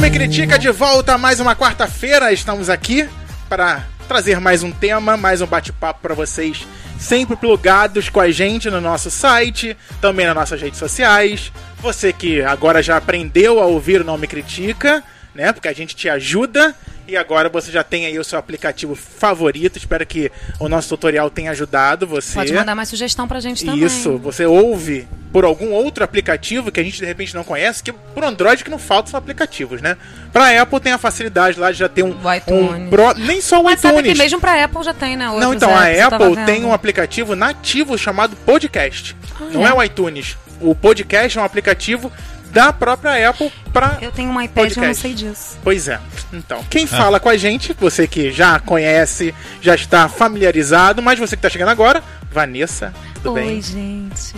Não Me Critica de volta mais uma quarta-feira. Estamos aqui para trazer mais um tema, mais um bate-papo para vocês, sempre plugados com a gente no nosso site, também nas nossas redes sociais. Você que agora já aprendeu a ouvir o Não Me Critica, né? Porque a gente te ajuda e agora você já tem aí o seu aplicativo favorito. Espero que o nosso tutorial tenha ajudado você. Pode mandar mais sugestão pra gente também. Isso, você ouve por algum outro aplicativo que a gente de repente não conhece, que por Android que não faltam são aplicativos, né? Pra Apple tem a facilidade lá de já ter um, O iTunes. um pro- nem só o Mas sabe que iTunes. mesmo pra Apple já tem, né? Não, Outros então, a apps, tava Apple tem um aplicativo nativo chamado Podcast. não é? é? o iTunes. O Podcast é um aplicativo da própria Apple pra Eu tenho um iPad, eu não Podcast. sei disso. Pois é. Então, quem fala com a gente, você que já conhece, já está familiarizado, mas você que está chegando agora, Vanessa, tudo Oi, bem? gente.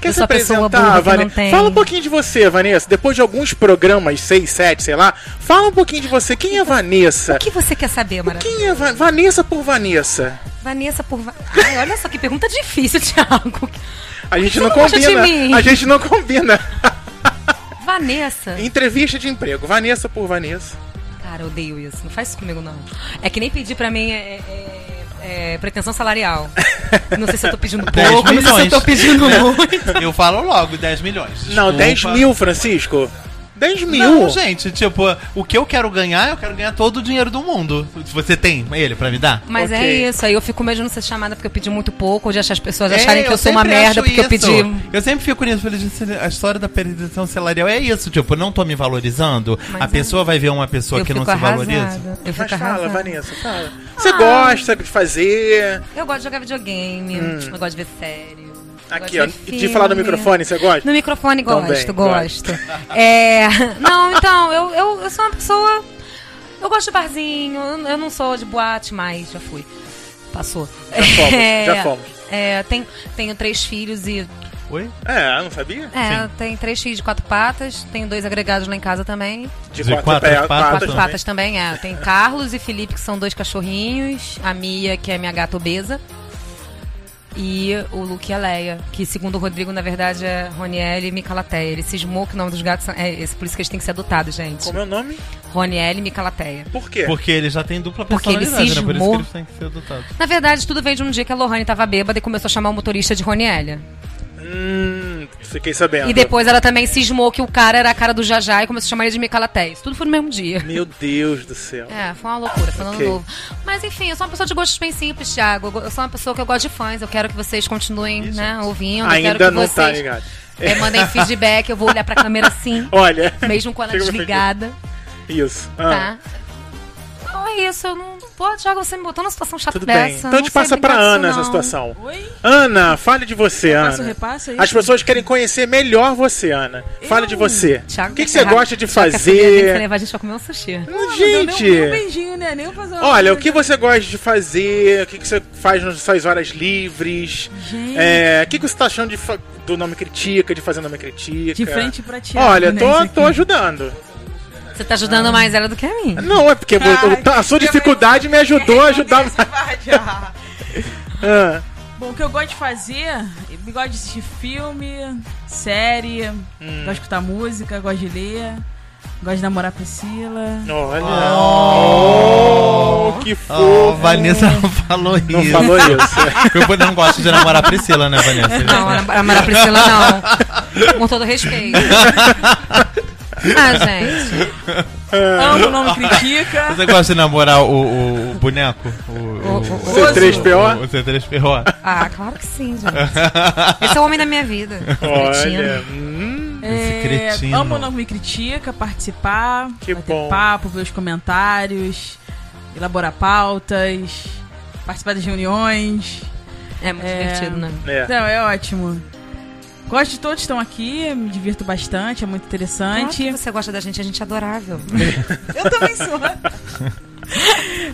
Quer Eu se apresentar, Vanessa? Fala um pouquinho de você, Vanessa. Depois de alguns programas, seis, sete, sei lá, fala um pouquinho de você. Quem é Vanessa? O que você quer saber, Maravilha? Quem é Va- Vanessa por Vanessa? Vanessa por... Va- Ai, olha só que pergunta difícil, Thiago. A gente Você não não combina. mim? A gente não combina. Vanessa. Entrevista de emprego. Vanessa por Vanessa. Cara, eu odeio isso. Não faz isso comigo, não. É que nem pedir pra mim é, é- é pretensão salarial. Não sei se eu tô pedindo 10 pouco, não sei se eu tô pedindo É. muito. Eu falo logo, 10 milhões. Não, Desculpa. 10 mil, Francisco. 10 mil. Não, gente, tipo, o que eu quero ganhar, eu quero ganhar todo o dinheiro do mundo. Você tem ele pra me dar? Mas Ok. é isso, aí eu fico com medo de não ser chamada porque eu pedi muito pouco, ou de achar as pessoas É, acharem que eu, sou uma merda porque eu isso. pedi. Eu sempre fico nisso, falei, gente, a história da pretensão salarial é isso, tipo, não tô me valorizando. Mas a é. pessoa vai ver uma pessoa Eu que não se valoriza. arrasada. Eu fico Mas fala, arrasada. Vanessa, fala. Você gosta de fazer. Eu gosto de jogar videogame, eu gosto de ver série. Aqui, ó. gosto ver De falar no microfone, você gosta? No microfone Também, gosto, gosto. É, não, então, eu, eu, eu sou uma pessoa. Eu gosto de barzinho, eu não sou de boate mais, já fui. Passou. Já fomos, já fomos. É, tenho, tenho três filhos e. Oi? É, não sabia? É, Sim. tenho três filhos de quatro patas, tenho dois agregados lá em casa também. De, De quatro, quatro pé- patas Quatro também. patas também, é. Tem Carlos e Felipe, que são dois cachorrinhos. A Mia, que é minha gata obesa. E o Luke e a Leia, que segundo o Rodrigo, na verdade, é Ronielle e Micalateia. Ele cismou que o nome dos gatos são- é esse, por isso que eles têm que ser adotados, gente. Como é o nome? Ronielle e Micalateia. Por quê? Porque ele já tem dupla Porque ele personalidade, né? Por isso cismou. que eles têm que ser adotados. Na verdade, tudo veio de um dia que a Lohane tava bêbada e começou a chamar o motorista de Ronielle. Hum, fiquei sabendo. E depois ela também cismou que o cara era a cara do Jajá e começou a chamar ele de Micalateia. Isso tudo foi no mesmo dia. Meu Deus do céu. É, foi uma loucura, foi um ano Ok. novo. Mas enfim, eu sou uma pessoa de gostos bem simples, Thiago. Eu sou uma pessoa que eu gosto de fãs. Eu quero que vocês continuem, né, ouvindo. Ainda que não vocês tá ligado. é, mandem feedback, eu vou olhar pra câmera assim, Olha. mesmo com ela desligada, Isso. Ah, tá? Não é isso, eu não. Pô, Thiago, você me botou numa situação chata Tudo bem. dessa. Então a não gente sei passa pra Ana essa situação. Oi? Ana, fale de você, Faço Ana. repasse aí? As pessoas querem conhecer melhor você, Ana. Fale de você. Thiago O que, que você gosta de fazer gente levar a gente pra comer um sushi. Não nem um- Gente, beijinho, né? Nem fazer uma olha, o que você gosta de fazer? O que, que você faz nas suas horas livres? Gente. É, o que, que você tá achando de do Nome Critica, de fazer Nome Critica? De frente pra Thiago, Olha, né, tô, aqui. tô ajudando. Você tá ajudando mais ela do que a mim. Não, é porque Ai, a sua dificuldade me ajudou a ajudar. Parte, ah. Ah, Bom, o que eu gosto de fazer, eu gosto de assistir filme, série, Hum. gosto de escutar música, gosto de ler, gosto de namorar a Priscila. olha. Oh, que Oh, fofo. Vanessa não falou Não isso. falou isso. Eu não gosto de namorar a Priscila, né, Vanessa? Não, Mara Priscila não. Com todo respeito. Ah, gente. Amo, não me critica. Você gosta de namorar o, o- o boneco? O, o, o- C3PO? O C3PO? Ah, claro que sim, gente. Esse é o homem da minha vida. Olha. Hum, Esse É, cretino. amo, não me critica, participar, Que bater bom. papo, ver os comentários, elaborar pautas, participar das reuniões. É muito É. divertido, né? é. Então, é ótimo. Gosto de todos que estão aqui, me divirto bastante, é muito Claro interessante. que você gosta da gente, a gente é adorável. Eu também sou.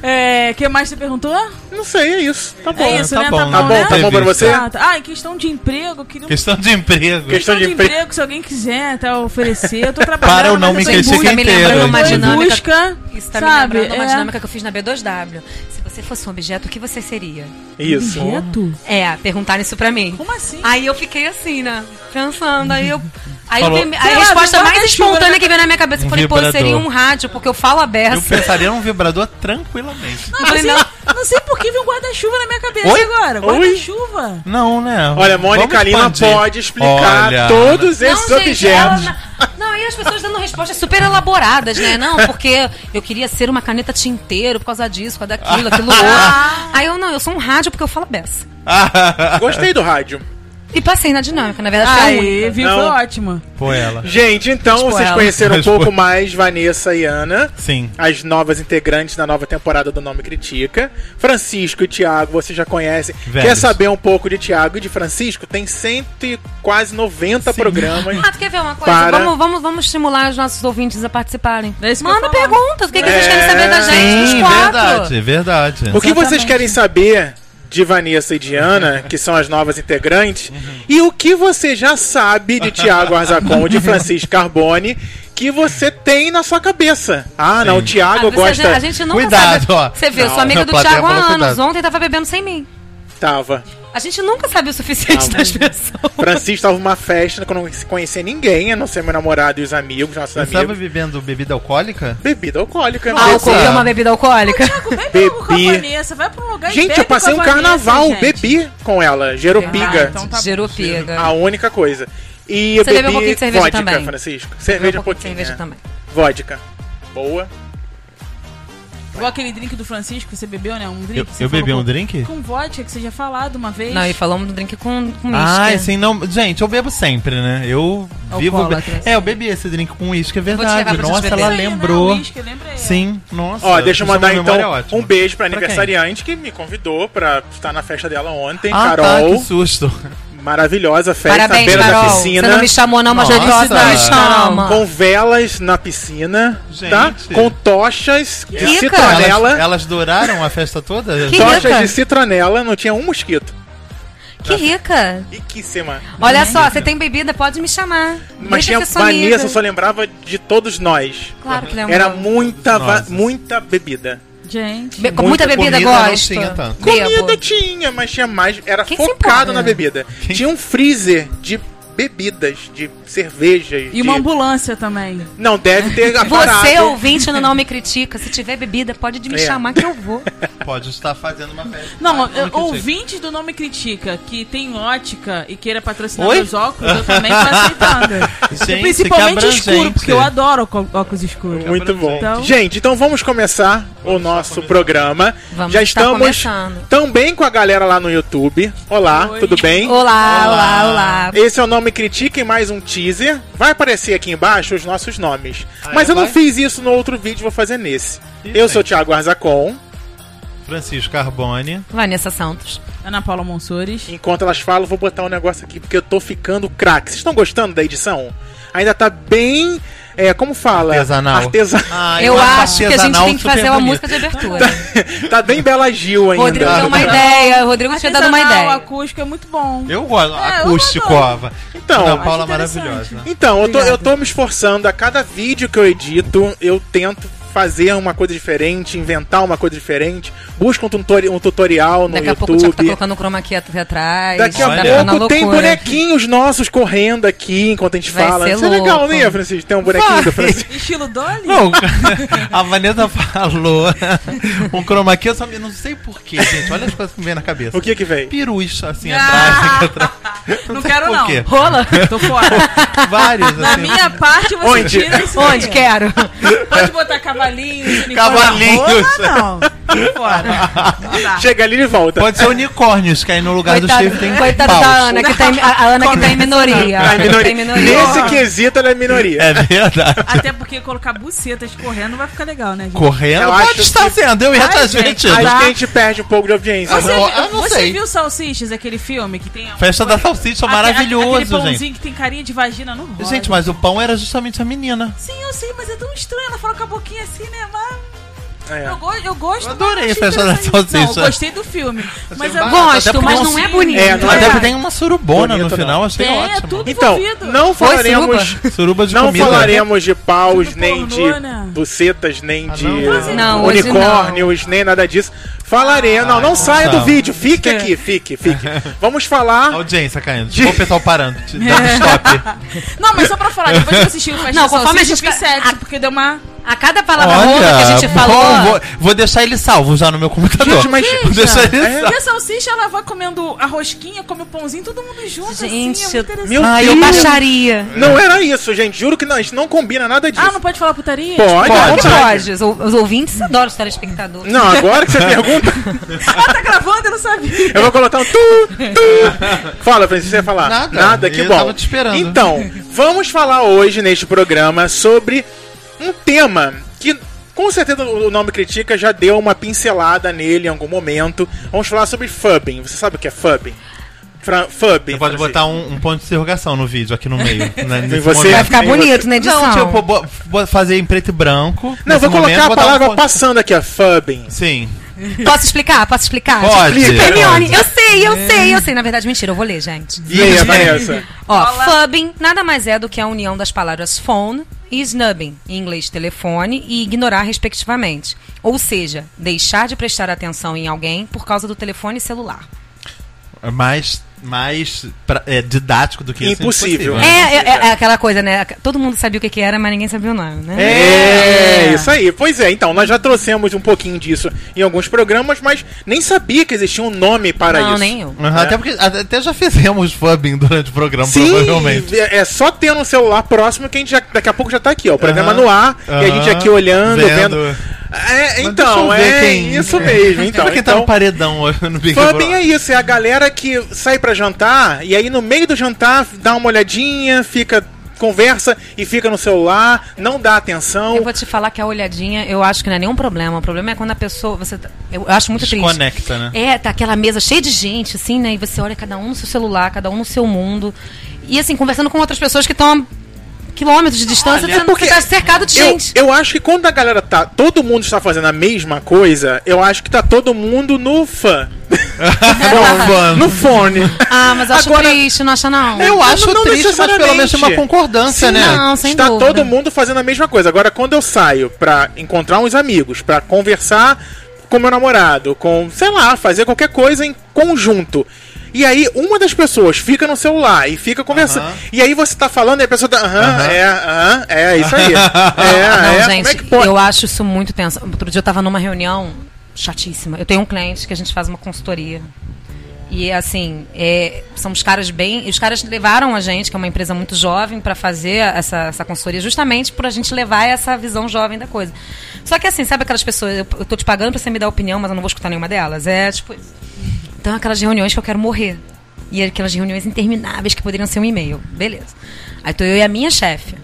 É, que mais você perguntou? Não sei, é isso. Tá bom. é isso, tá né? bom, tá né? bom, Tá bom, né? tá bom pra você? Ah, tá. Ah, em questão de emprego, eu queria um Questão de emprego. Questão questão de de empre- emprego, se alguém quiser tá, oferecer, eu tô trabalhando. Para o não me eu em critica busca- me inteiro. lembrando uma dinâmica. busca, Isso tá sabe? me lembrando uma é... dinâmica que eu fiz na B2W. Se você fosse um objeto, o que você seria? Isso. Objeto? É, perguntaram isso pra mim. Como assim? Aí eu fiquei assim, né? Pensando, aí eu. Aí Falou. eu a resposta mais espontânea na que veio na minha cabeça, eu Um falei, pô, seria um rádio, porque eu falo a Eu pensaria num vibrador tranquilamente. Não, Eu falei, não, sei, não sei por que veio um guarda-chuva na minha cabeça Oi? agora. Oi? Guarda-chuva. Não, né? Olha, Mônica Lima pode explicar Olha, todos Não, esses gente, objetos. Não, aí as pessoas dando respostas super elaboradas, né? Não, porque eu queria ser uma caneta tinteiro por causa disso, por causa daquilo, aquilo outro. Aí eu, não, eu sou um rádio porque eu falo beça. Gostei do rádio. E passei na dinâmica, na verdade foi Aí, viu? Não. Foi ótimo. Pô, ela. Gente, então Tipo vocês ela. conheceram um pouco mais Vanessa e Ana. Sim. As novas integrantes da nova temporada do Nome Critica. Francisco e Thiago, vocês já conhecem. Velhos. Quer saber um pouco de Thiago e de Francisco? Tem cento e quase 90 programas. Ah, tu quer ver uma coisa? Para. Vamos, vamos, vamos estimular os nossos ouvintes a participarem. É Manda perguntas. O que, que vocês É, querem saber da gente? Sim, verdade, verdade. O que vocês Exatamente. querem saber de Vanessa e de Ana, que são as novas integrantes, e o que você já sabe de Thiago Arzacon e de Francisco Carbone, que você tem na sua cabeça. Ah, não, o Ah, Thiago você- gosta. A gente nunca Cuidado, sabe. ó. Você viu, eu Não, sou amiga a do Thiago há anos. cuidado. Ontem tava bebendo sem mim. Tava. A gente nunca sabe o suficiente Tava. das pessoas. Francisco tava numa festa que eu não conhecia ninguém, a não ser meu namorado e os amigos, nossos Você estava amigos. bebendo bebida alcoólica? Bebida alcoólica. Álcool bebê. é uma bebida alcoólica. Thiago, bebe algo com a Bebi. Vanessa. Vai pra um lugar e Gente, bebe eu passei um com a Vanessa, carnaval, gente. bebi com ela, Ah, Jeropiga. então tá. Jerupiga. A única coisa. E eu Você bebeu bebi um pouquinho de cerveja vodka, também. Francisco. Cerveja um um pouquinho pouquinho. de cerveja é. também. Vodka. Boa. Igual aquele drink do Francisco que você bebeu, né? Um drink. Eu, que você eu bebi um drink? Com vodka, que você já falado uma vez. Não, e falamos do drink com, com Ah, uísque. sim, não. Gente, eu bebo sempre, né? Eu vivo. Alcoólatra, É, eu bebi esse drink com uísque, é verdade. Nossa, ela lembrou. Whisky, lembra aí. Sim, nossa. Ó, deixa eu é mandar memória então ótima. um beijo pra Pra quem? aniversariante que me convidou pra estar na festa dela ontem, Ah, tá, Carol. que susto. Maravilhosa festa na Parabéns, beira da Carol. piscina. Você não me chamou, não, mas já Nossa. disse não me chama. Com velas na piscina, Gente. tá? Com tochas de rica. citronela. Elas, elas duraram a festa toda? Que Tochas rica. de citronela, não tinha um mosquito. Que rica. Riquíssima. Olha só, você tem bebida, pode me chamar. Mas Deixa tinha Vanessa, só lembrava de todos nós. Claro que lembrou. Era muita, muita bebida. Gente. Be- com muita, Muita bebida tinha tanto. Bebo. Comida tinha, mas tinha mais. Era Quem focado na bebida. Quem- Tinha um freezer de bebidas, de cervejas. E uma de... ambulância também. Não, deve ter. Você, ouvinte, no Não Me Critica. Se tiver bebida, pode me É. chamar que eu vou. Pode estar fazendo uma festa. Não, Ah, eu- critica. ouvintes do Nome Critica que tem ótica e queira patrocinar Oi? meus óculos, eu também tô aceitando. Gente, Principalmente que escuro, porque eu adoro ócu- óculos escuros. Muito bom. Então- Gente, então vamos começar o nosso programa. Vamos Já estar estamos começando. também com a galera lá no YouTube. Olá, Oi. tudo bem? Olá, olá, olá. Esse é o nome Critiquem, mais um teaser. Vai aparecer aqui embaixo os nossos nomes. Ah, Mas é? eu não Vai? fiz isso no outro vídeo, vou fazer nesse. Ih, eu sou o Thiago Arzacon. Francisco Carbone. Vanessa Santos. Ana Paula Monsores. Enquanto elas falam, vou botar um negócio aqui, porque eu tô ficando craque. Vocês estão gostando da edição? Ainda tá bem. É, como fala? Artesanal. Artesa... Ah, eu acho acho que a gente tem que fazer uma música de abertura. tá bem Bela Gil ainda. Rodrigo deu uma ideia. Rodrigo tinha dado uma ideia. acústico é muito bom. Eu gosto. É, acústico. Ava. Então, Ana Paula interessante. maravilhosa. Então, eu tô, eu tô me esforçando. A cada vídeo que eu edito, eu tento fazer uma coisa diferente, inventar uma coisa diferente. Busco um, tutori- um tutorial no Daqui a pouco o Thiago tá YouTube. colocando o chroma key at- atrás. Daqui a Olha. pouco tem loucura. bonequinhos nossos correndo aqui enquanto a gente Vai fala. ser Isso é legal, louco. né, Francisco? Tem um bonequinho do Francisco. Estilo Dolly? Não, a Vanessa falou um chroma key, eu só não sei porquê, gente. Olha as coisas que me vem na cabeça. O que que vem? Perus, assim, Ah. atrás, atrás. Não sei quero, não. quê. Rola? Tô fora. Vários, Na assim. minha parte, você Onde? tira isso Onde? Quero. Pode botar cavalinhos, Cavalinhos. rola, não. Fora. Não. Chega ali e volta. Pode ser unicórnios, que aí no lugar do Coitado, chifre tem coitado paus. da Ana, que tá em, a a Ana que tá em minoria. É minoria. Tá em minoria. Nesse quesito, ela é minoria. É verdade. Até porque colocar bucetas correndo vai ficar legal, né, gente? Correndo Eu pode estar que- sendo, eu ia estar gente, divertido. Acho Tá. que a gente perde um pouco de audiência. Você, Eu- viu, eu não você sei. viu Salsichas, aquele filme que tem... a- Festa da salsicha, Aquele maravilhoso, pãozinho gente. que tem carinha de vagina no rola. Gente, mas o pão era justamente a menina. Sim, eu sei, mas é tão estranho. Ela fala com a boquinha Mas... É. Eu, go- eu gosto. Eu adorei a salsicha. Não, eu gostei do filme. Mas eu barato. Gosto, Até mas não é bonito. É, não Até é. porque tem uma surubona Bonito, no final, não. achei É, ótimo. tudo Então, envolvido. não falaremos. Suruba de Não comida. falaremos de paus, Tudo nem de né? bucetas, nem Ah, de não? Unicórnios, nem nada disso. Falaremos. Não, não saia do tá. vídeo. Fique aqui, fique, fique. Vamos falar. Audiência caindo. Tipo o pessoal parando. Dando stop. Não, mas só pra falar, depois que eu assisti o Festa Não, conforme a gente a- porque deu uma... A cada palavra rouca que a gente falou. bom, vou, vou deixar ele salvo já no meu computador. Gente, mas- Vou deixar ele É. salvo. E a salsicha, ela vai comendo a rosquinha, come o pãozinho, todo mundo junto, Gente, assim, é. Meu Ai, Deus. eu baixaria. Não era isso, gente. Juro que não, a gente não combina nada disso. Ah, não pode falar putaria? Pode, que pode. pode. Os, os ouvintes adoram os telespectadores. Não, agora que você pergunta, Ah, tá gravando, eu não sabia. eu vou colocar um tu, tu. Fala, Francisco, você ia falar? Nada. Nada, que Eu bom. tava te esperando. Então, vamos falar hoje neste programa sobre um tema que com certeza o nome Critica já deu uma pincelada nele em algum momento. Vamos falar sobre fubbing. Você sabe o que é fubbing? Fra fubbing. Você pode Francisco. botar um, um ponto de interrogação no vídeo aqui no meio. Né, nesse você- momento. Vai ficar Aí bonito você- na edição. Não, tipo, bo- bo- fazer em preto e branco. Não, eu vou colocar momento, a um palavra ponto- passando aqui, ó. Fubbing. Sim. Posso explicar? Posso explicar? Pode. Hermione, eu sei, eu sei, eu sei. Na verdade, mentira, eu vou ler, gente. Leia, Vanessa. Ó, Fala. fubbing nada mais é do que a união das palavras phone e snubbing, em inglês telefone e ignorar respectivamente. Ou seja, deixar de prestar atenção em alguém por causa do telefone celular. É mais, pra- é, didático do que isso. Impossível. né? É, é, é aquela coisa, né? Todo mundo sabia o que, que era, mas ninguém sabia o nome, né? É, isso aí. Pois é, então, nós já trouxemos um pouquinho disso em alguns programas, mas nem sabia que existia um nome para Não, isso. nem eu. Uhum, É. Até porque até já fizemos fubbing durante o programa, Sim, provavelmente. é é só ter no celular próximo que a gente já, daqui a pouco já tá aqui, ó. O programa Aham, no ar e a gente aqui olhando, vendo. vendo. É, então, é quem- isso mesmo. Então, quem tá então no paredão no Big Brother. é isso, é a galera que sai pra jantar e aí no meio do jantar dá uma olhadinha, fica conversa e fica no celular, não dá atenção. Eu vou te falar que a olhadinha, eu acho que não é nenhum problema. O problema é quando a pessoa. Você, tá- eu acho muito triste. Desconecta, né? É, tá aquela mesa cheia de gente, assim, né? E você olha cada um no seu celular, cada um no seu mundo. E assim, conversando com outras pessoas que estão quilômetros de distância, Olha, porque você tá cercado de Eu, gente. eu acho que quando a galera tá. Todo mundo está fazendo a mesma coisa, eu acho que tá todo mundo no fã. no fone. Ah, mas eu acho Agora- triste, não acha não? Eu acho não triste, mas pelo menos tem uma concordância, Sim, né? Não, sem está dúvida. todo mundo fazendo a mesma coisa. Agora, quando eu saio pra encontrar uns amigos, pra conversar com meu namorado, com, sei lá, fazer qualquer coisa em conjunto. E aí, uma das pessoas fica no celular e fica conversando. Aham. E aí você tá falando e a pessoa tá. Aham, Aham. é, aham, é, isso aí. É, Não, é. gente, Como é que pode? eu acho isso muito tenso. Outro dia eu tava numa reunião chatíssima. Eu tenho um cliente que a gente faz uma consultoria. E assim, é, são os caras bem. e Os caras levaram a gente, que é uma empresa muito jovem, para fazer essa, essa consultoria, justamente por a gente levar essa visão jovem da coisa. Só que assim, sabe aquelas pessoas, eu, eu tô te pagando pra você me dar opinião, mas eu não vou escutar nenhuma delas. É tipo isso. Então, aquelas reuniões que eu quero morrer. E aquelas reuniões intermináveis que poderiam ser um e-mail. Beleza. Aí tô eu e a minha chefe.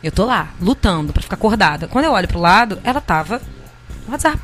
Eu tô lá, lutando pra ficar acordada. Quando eu olho pro lado, ela tava no WhatsApp.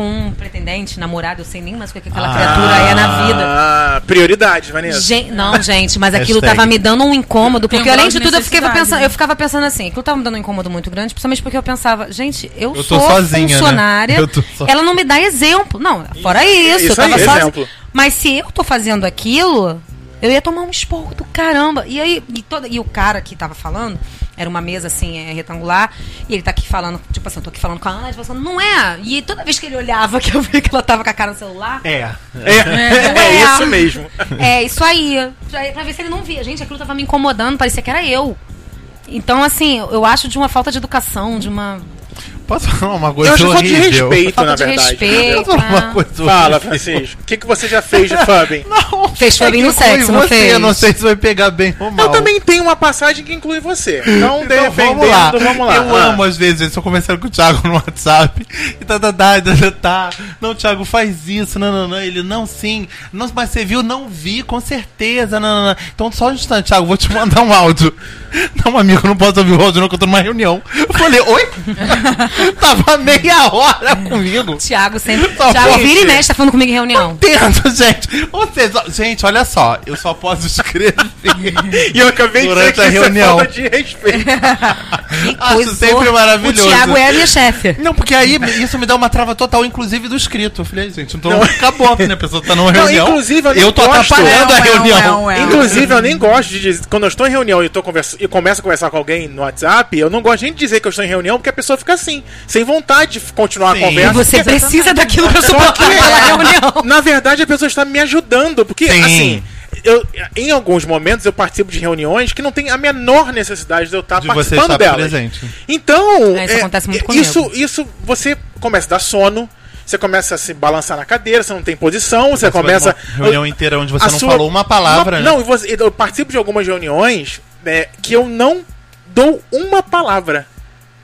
Com um pretendente, namorado, eu sei nem mais o que aquela Ah. criatura é na vida. Ah, prioridades, Vanessa. Gen- não, gente, mas aquilo tava me dando um incômodo, um porque além de tudo eu, ficava pensando, né? eu ficava pensando assim, aquilo tava me dando um incômodo muito grande, principalmente porque eu pensava, gente, eu, Eu tô sou sozinha, né? funcionária, Eu tô so- ela não me dá exemplo. Não, fora isso, Isso eu tava aí, sozinha. exemplo. Mas se eu tô fazendo aquilo, eu ia tomar um esporro do caramba. E aí, e, toda, e o cara que tava falando, era uma mesa assim, é, retangular, e ele tá aqui falando, tipo assim, eu tô aqui falando com a Ana, ele falando, não é. E toda vez que ele olhava, que eu vi que ela tava com a cara no celular. É. É, é isso mesmo. É, isso aí. Pra, pra ver se ele não via. Gente, aquilo tava me incomodando, parecia que era eu. Então, assim, eu acho de uma falta de educação, de uma. Posso falar uma coisa Eu acho falta de horrível? respeito, Falta na de verdade. respeito. Posso falar uma Ah. coisa Fala, horrível? Francisco. O que, que você já fez de fubbing? Não, Fez fubbing é no sexo, não você, fez? Eu não sei se vai pegar bem ou mal. Eu também tenho uma passagem que inclui você. Então, Então, vamos lá. vamos lá. Eu Ah. amo, às vezes, eu tô conversando com o Thiago no WhatsApp. E tá, tá, tá, tá, tá. Não, Thiago, faz isso. Não, não, não. Ele, não, sim. Não, mas você viu? Não vi, com certeza. Não, não, não. Então, só um instante, Thiago, vou te mandar um áudio. Não, amigo, eu não posso ouvir o áudio, não, que eu tô numa reunião. Eu falei, oi? Tava meia hora comigo. Tiago sempre. Só Tiago pode vira e mexe, tá falando comigo em reunião. Entendo, gente. Ou seja, gente, olha só. Eu só posso escrever. E eu acabei de dizer Durante que a isso reunião. é falta de respeito. Que Acho sempre maravilhoso. O Thiago é a minha chefe. Não, porque aí isso me dá uma trava total, inclusive do escrito. Eu falei, gente, então acabou, né? A pessoa tá numa Não, reunião. inclusive, eu nem eu tô gosto. atrapalhando É, a é, reunião. é, é. Inclusive, eu nem gosto de dizer. Quando eu estou em reunião e, tô conversa, e começo a conversar com alguém no WhatsApp, eu não gosto nem de dizer que eu estou em reunião, porque a pessoa fica assim, sem vontade de continuar Sim. a E conversa. você porque- precisa daquilo pra Só suportar que, aquela reunião. na verdade, a pessoa está me ajudando, porque, Sim. assim. Eu, em alguns momentos eu participo de reuniões que não tem a menor necessidade de eu estar De você participando estar delas. presente. Então, É, isso acontece muito comigo. isso, isso você começa a dar sono, você começa a se balançar na cadeira, você não tem posição, você, Você começa numa reunião inteira onde você não sua- falou uma palavra, uma- né? Não, e você- eu participo de algumas reuniões né, que eu não dou uma palavra.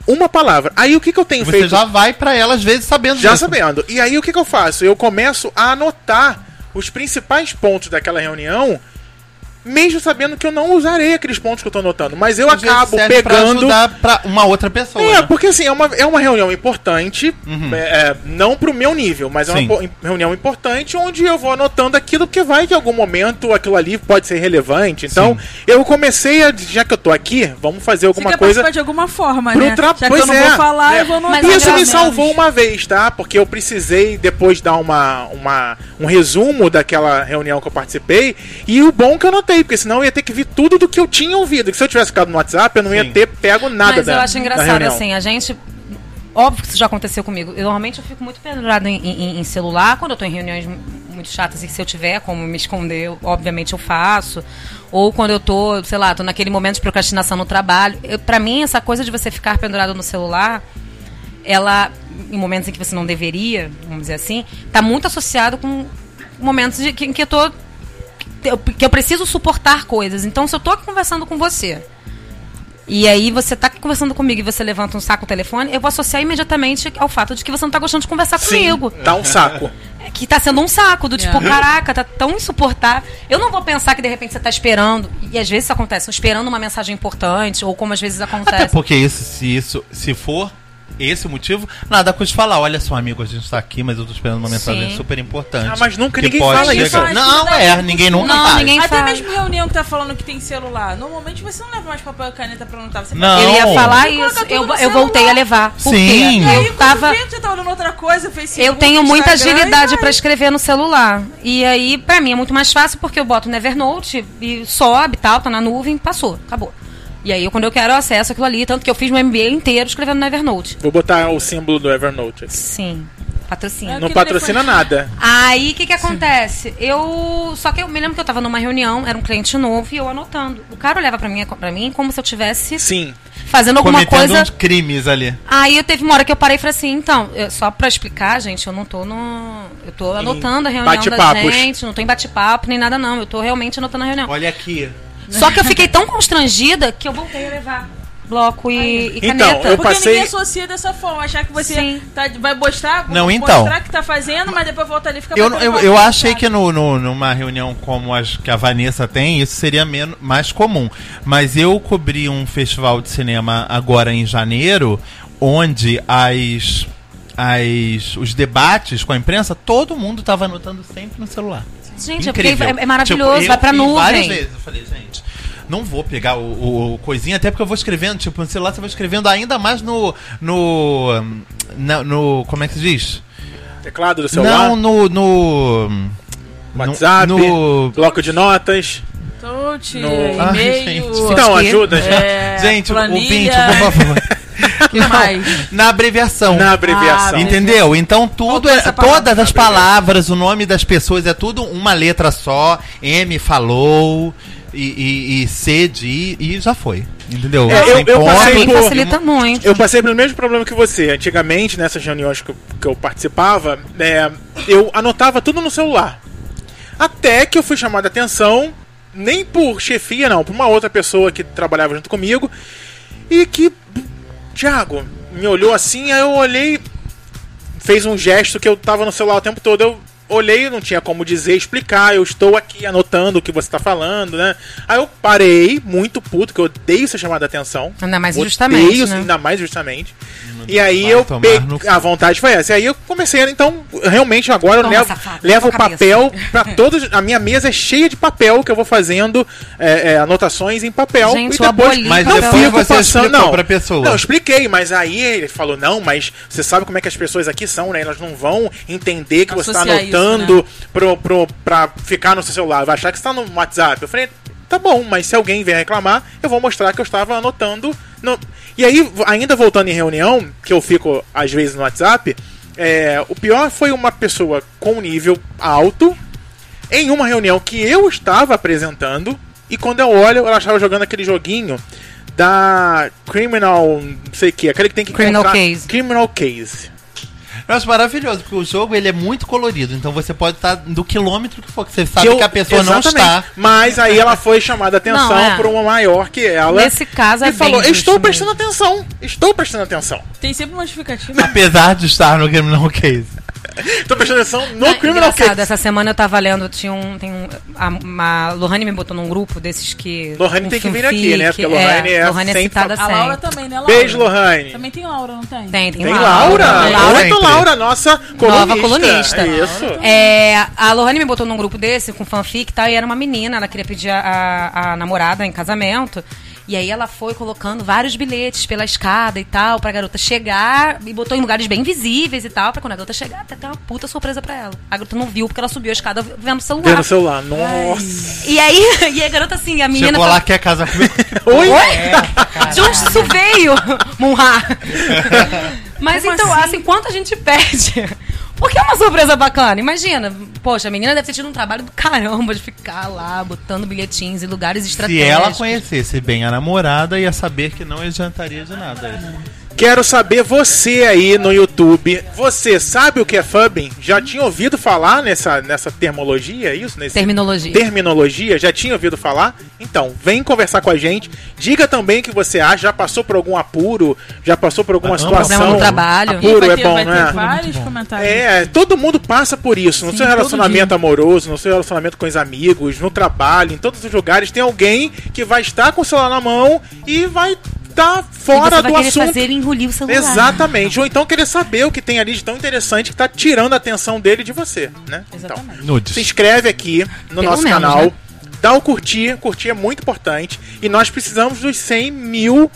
Uma palavra. Aí o que, que eu tenho Você feito? já vai pra ela, às vezes, sabendo Já disso. sabendo. E aí o que, que eu faço? Eu começo a anotar os principais pontos daquela reunião, mesmo sabendo que eu não usarei aqueles pontos que eu tô anotando. Mas eu Às acabo serve pra pegando. ajudar pra uma outra pessoa. É, né? porque assim, é uma, é uma reunião importante, é, é, não pro meu nível, mas é Sim. uma po- reunião importante onde eu vou anotando aquilo, porque vai que em algum momento aquilo ali pode ser relevante. Então, eu comecei a, já que eu tô aqui, vamos fazer Você alguma quer coisa. de alguma forma, pro né? tra- Já que pois eu não é, vou falar, é. eu vou no Mas Isso me salvou uma vez, tá? Porque eu precisei depois dar uma, uma, um resumo daquela reunião que eu participei. E o bom que eu anotei, porque senão eu ia ter que vir tudo do que eu tinha ouvido. Que se eu tivesse ficado no WhatsApp, eu não ia Sim. ter pego nada Mas da eu acho engraçado, assim, a gente. Óbvio que isso já aconteceu comigo. Eu normalmente eu fico muito pendurada em, em- em celular quando eu tô em reuniões mu- muito chatas e se eu tiver como me esconder, eu- obviamente eu faço. Ou quando eu tô, sei lá, tô naquele momento de procrastinação no trabalho. Pra mim, essa coisa de você ficar pendurado no celular, ela, em momentos em que você não deveria, vamos dizer assim, tá muito associado com momentos de, que, em que eu tô. Que eu preciso suportar coisas. Então, se eu tô aqui conversando com você. E aí você tá conversando comigo e você levanta um saco o telefone, eu vou associar imediatamente ao fato de que você não tá gostando de conversar Sim, comigo. dá um saco. É Que tá sendo um saco, do tipo, É. caraca, tá tão insuportável. Eu não vou pensar que de repente você tá esperando, e às vezes isso acontece, esperando uma mensagem importante, ou como às vezes Até acontece. porque isso, se isso, se for esse o motivo, nada com de falar. Olha só, amigo, a gente tá aqui, mas eu tô esperando uma mensagem Sim. super importante. Ah, mas nunca ninguém pode fala isso. chegar. Mas Não, isso é, ninguém não nunca Não, faz. ninguém Até fala. mesmo reunião que tá falando que tem celular. Normalmente você não leva mais papel e caneta pra anotar. Você Não. Eu ia falar isso, eu, eu voltei a levar. Por Sim. quê? E aí, Eu tava. vê, você tá olhando outra coisa, Facebook, Eu tenho muita Instagram, agilidade e pra escrever no celular. E aí, pra mim, é muito mais fácil porque eu boto no Evernote e sobe, tal, tá na nuvem, passou, acabou. E aí, quando eu quero, eu acesso aquilo ali. Tanto que eu fiz meu MBA inteiro escrevendo no Evernote. Vou botar o símbolo do Evernote aqui. Sim. É. Não Aquele patrocina telefone- nada. Aí, o que que acontece? Eu... Só que eu me lembro que eu tava numa reunião, era um cliente novo, e eu anotando. O cara olhava pra mim, pra mim como se eu tivesse Sim. fazendo alguma Cometendo coisa... crimes ali. Aí eu teve uma hora que eu parei e falei assim, então, eu- só pra explicar, gente, eu não tô no. Eu tô anotando a reunião da gente, não tô em bate-papo nem nada, não. Eu tô realmente anotando a reunião. Olha aqui. Só que eu fiquei tão constrangida que eu voltei a levar bloco e, e Então, caneta. eu Porque passei- ninguém associa dessa forma, achar que você tá- vai mostrar, Não, então. mostrar que tá fazendo, mas depois volta ali e fica Eu, eu, eu tá achei que no, no- numa reunião como as que a Vanessa tem, isso seria menos, mais comum. Mas eu cobri um festival de cinema agora em janeiro, onde as, as, os debates com a imprensa, todo mundo estava anotando sempre no celular. Gente, é, Incrível. é, é maravilhoso, Tipo, eu vai pra fiz Várias nuvem. vezes eu falei, gente, não vou pegar o, o- o coisinha, até porque eu vou escrevendo, tipo, no celular você vai escrevendo ainda mais no. no. na- no como é que se diz? Teclado do celular, Não, no. no WhatsApp, no- bloco de notas. Touch, No- Ai, e-mail. gente. Então, ajuda, gente. é, Gente, planilha, ouvinte, por favor. que mais? Na abreviação. Na abreviação. Ah, Entendeu? Então tudo é todas as palavras, o nome das pessoas é tudo uma letra só. M falou e, e- e C de e já foi. Entendeu? É, eu- eu passei por- facilita muito. Eu passei pelo mesmo problema que você. Antigamente, nessas reuniões que eu, que eu participava, é, eu anotava tudo no celular. Até que eu fui chamado a atenção, nem por chefia, não, por uma outra pessoa que trabalhava junto comigo, e que, Thiago, me olhou assim, aí eu olhei, fez um gesto que eu tava no celular o tempo todo, eu olhei, não tinha como dizer, explicar, eu estou aqui anotando o que você tá falando, né? Aí eu parei, muito puto, que eu odeio ser chamado a atenção. Ainda mais Odeio, justamente, né? ainda mais justamente. E aí eu peguei. no. A vontade foi essa. E aí eu comecei, então, realmente agora eu Toma, levo, safado, levo tua papel pra todos. A minha mesa é cheia de papel que eu vou fazendo é, é, anotações em papel. Gente, e eu depois Mas não depois você passando, não. pra pessoa. Não, eu expliquei, mas aí ele falou: não, mas você sabe como é que as pessoas aqui são, né? Elas não vão entender que você tá Isso, anotando pro, pro, pra ficar no seu celular, vai achar que você tá no WhatsApp. Eu falei, tá bom, mas se alguém vier reclamar, eu vou mostrar que eu estava anotando. No... E aí, ainda voltando em reunião, que eu fico às vezes no WhatsApp, é, o pior foi uma pessoa com nível alto em uma reunião que eu estava apresentando e quando eu olho, ela estava jogando aquele joguinho da Criminal, não sei o que, aquele que tem que Criminal Case. Criminal Case. Eu acho maravilhoso, porque o jogo ele é muito colorido, então você pode estar do quilômetro que for, que você sabe eu- que a pessoa não está. Mas aí ela foi chamada a atenção Não, é. por uma maior que ela. Nesse caso é e falou: bem Estou prestando atenção, estou prestando atenção. Tem sempre uma justificativa. Apesar de estar no Criminal Case. Estou prestando atenção no Não, Criminal Case. essa semana eu tava lendo, tinha um. Tem um a, uma, Lohane me botou num grupo desses que. Lohane um tem que vir aqui, né? Porque a Lohane é Lohane é sempre citada A sempre. Laura também, né, Laura? Beijo, Lohane. Também tem Laura, não tem? Tem, tem, Tem Laura? Laura. Muito Sempre. Laura, nossa colunista. Nova colunista. Isso. É, a Lohane me botou num grupo desse com fanfic e tal, e era uma menina, ela queria pedir a, a- a namorada em casamento. E aí ela foi colocando vários bilhetes pela escada e tal, pra garota chegar, e botou em lugares bem visíveis e tal, pra quando a garota chegar, até ter uma puta surpresa pra ela. A garota não viu porque ela subiu a escada vendo o celular. Vendo o celular. Nossa. E aí, e a garota assim, a menina. Chegou tá- lá, quer casar comigo? Oi? De onde isso veio, Munha? Mas Como então, assim? assim, quanto a gente pede? Porque é uma surpresa bacana. Imagina, poxa, a menina deve ter tido um trabalho do caramba de ficar lá botando bilhetinhos em lugares Se estratégicos. ela conhecesse bem a namorada, ia saber que não adiantaria de nada. isso. Quero saber você aí no YouTube. Você sabe o que é fubbing? Já tinha ouvido falar nessa, nessa termologia, é isso? Nesse Terminologia. terminologia? Já tinha ouvido falar? Então, vem conversar com a gente. Diga também o que você acha. Já passou por algum apuro? Já passou por alguma Ah, situação? no trabalho. E Apuro é ter, bom, vai não ter é? vários comentários. É, todo mundo passa por isso. No Sim, seu relacionamento amoroso, no seu relacionamento com os amigos, no trabalho, em todos os lugares, tem alguém que vai estar com o celular na mão e vai E fora você vai do assunto. fazer engolir o celular. Exatamente. Ou então querer saber o que tem ali de tão interessante que tá tirando a atenção dele de você, né? Então, Exatamente. Nudes. se inscreve aqui no Pelo nosso menos, canal. né? Dá o curtir, curtir é muito importante. E nós precisamos dos 100 mil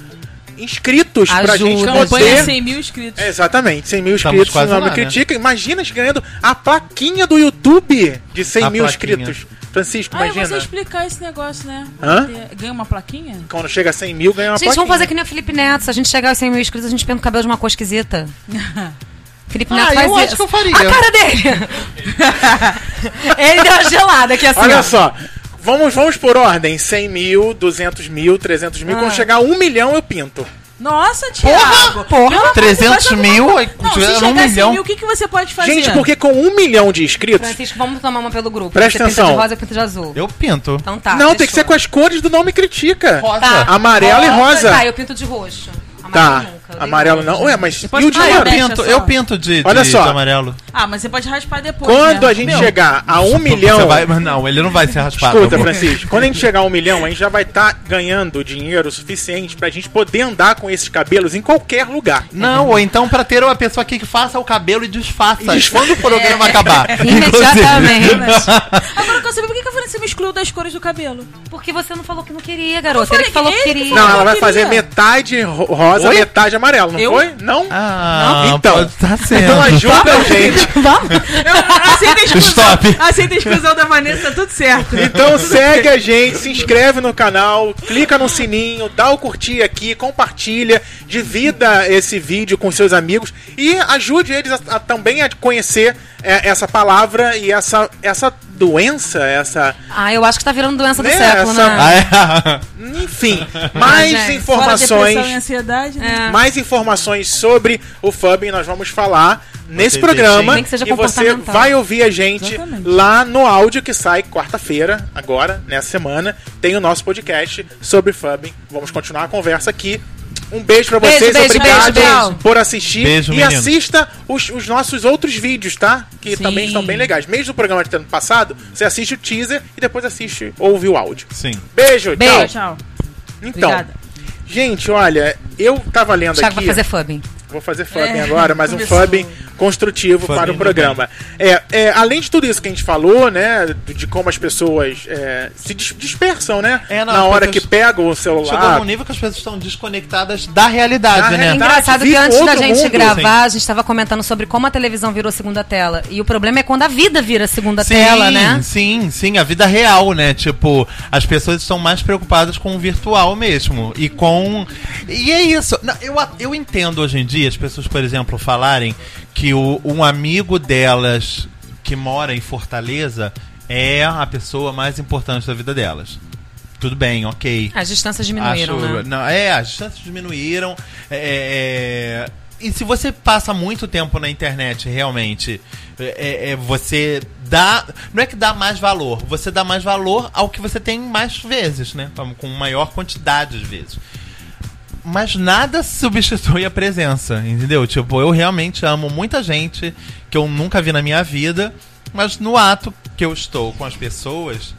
inscritos pra Ajuda, gente Campanha poder. 100 mil inscritos. É, exatamente, 100 mil Estamos inscritos no lá, Nome né? Critica. Imagina a gente ganhando a plaquinha do YouTube de 100 A mil plaquinha. inscritos. Francisco, Ah, é imagina. você explicar esse negócio, né? Hã? Ganha uma plaquinha? Quando chega a 100 mil, ganha uma Gente, plaquinha. vamos fazer que nem o Felipe Neto. Se a gente chegar aos 100 mil inscritos, a gente pinta o cabelo de uma cor esquisita. Felipe Ah, Neto faz eu isso. acho que eu faria. A cara dele! Ele deu uma gelada aqui assim. Olha ó. só. Vamos, vamos por ordem. 100 mil, 200 mil, 300 mil. Ah. Quando chegar a 1 milhão, eu pinto. Nossa, Thiago! porra. Amor, 300 você vai mil, Não, se chegar um a 100 milhão. mil, o que, que você pode fazer? Gente, porque com 1 milhão de inscritos. Francisco, vamos tomar uma pelo grupo. Presta Você atenção. pinta de rosa, eu pinto de azul. Eu pinto. Então tá. não, tem que ser com as cores do nome Critica. Rosa. Tá. Amarelo e rosa. Tá, eu pinto de roxo. Amarelo Tá. Amarelo não. Ué, mas. pode E o falar, Ah, eu pinto, eu pinto de, Olha de- só. de amarelo. Ah, mas você pode raspar depois, Quando né? a gente Meu, chegar a 1 milhão. Você vai, mas não, ele não vai ser raspado. Escuta, amor. Francisco, quando a gente chegar a um milhão, a gente já vai estar ganhando dinheiro suficiente pra gente poder andar com esses cabelos em qualquer lugar. Não, ou então pra ter uma pessoa aqui que faça o cabelo e disfaça. E desfaça. Quando o programa acabar. Imediatamente. Agora eu quero saber por que que a Vanessa me excluiu das cores do cabelo. Porque você não falou que não queria, garota. Eu Ele que falou que que queria. Não, ela eu vai fazer metade ro- rosa, Oi? metade amarelo, não Eu? foi? Não? Ah, Então. pode tá sendo. Então ajuda a gente. Eu aceito a exclusão. Stop. Aceito a exclusão da Vanessa, tá tudo certo. Então segue a gente, se inscreve no canal, clica no sininho, dá o curtir aqui, compartilha, divida esse vídeo com seus amigos e ajude eles a, a também a conhecer é, essa palavra e essa, essa doença, essa. Ah, eu acho que tá virando doença do Né, século, essa- né? Ah, é. Enfim, mais Fora e informações. ansiedade, né? É. Mais informações sobre o Fubbing nós vamos falar nesse programa. deixem. Nem que seja e você vai ouvir a gente Exatamente. lá no áudio que sai quarta-feira, agora, nessa semana. Tem o nosso podcast sobre Fubbing. Vamos continuar a conversa aqui. Um beijo pra Beijo, vocês, beijo, obrigado beijo, beijo. por assistir. Beijo, e menino. assista os, os nossos outros vídeos, tá? Que Sim. também estão bem legais. Mesmo do programa de ano passado, você assiste o teaser e depois assiste, ouve o áudio. Sim. Beijo, Beijo. tchau. Tchau. Então, Obrigada. Gente, olha, eu tava lendo Thiago aqui. vai fazer fubbing. Vou fazer fubbing É, agora, mas um fubbing construtivo Fubbing para o programa. É, é, além de tudo isso que a gente falou, né, de, como as pessoas é, se dis- dispersam, né, É, não, na hora que pegam o Chegou celular. num nível que as pessoas estão desconectadas da realidade, Da né? realidade. Engraçado que antes da gente mundo, gravar, a gente estava comentando sobre como a televisão virou segunda tela. E o problema é quando a vida vira segunda Sim, tela, né? sim, sim, a vida real, né? Tipo, as pessoas estão mais preocupadas com o virtual mesmo. E com. E é isso. Eu, eu entendo hoje em dia as pessoas, por exemplo, falarem que o, um amigo delas que mora em Fortaleza é a pessoa mais importante da vida delas. Tudo bem, ok. As distâncias diminuíram, Acho- né? Não, é, as distâncias diminuíram. é, é, e se você passa muito tempo na internet, realmente, é, é, você dá. Não é que dá mais valor, você dá mais valor ao que você tem mais vezes, né? Com maior quantidade de vezes. Mas nada substitui a presença, entendeu? Tipo, eu realmente amo muita gente que eu nunca vi na minha vida, mas no ato que eu estou com as pessoas,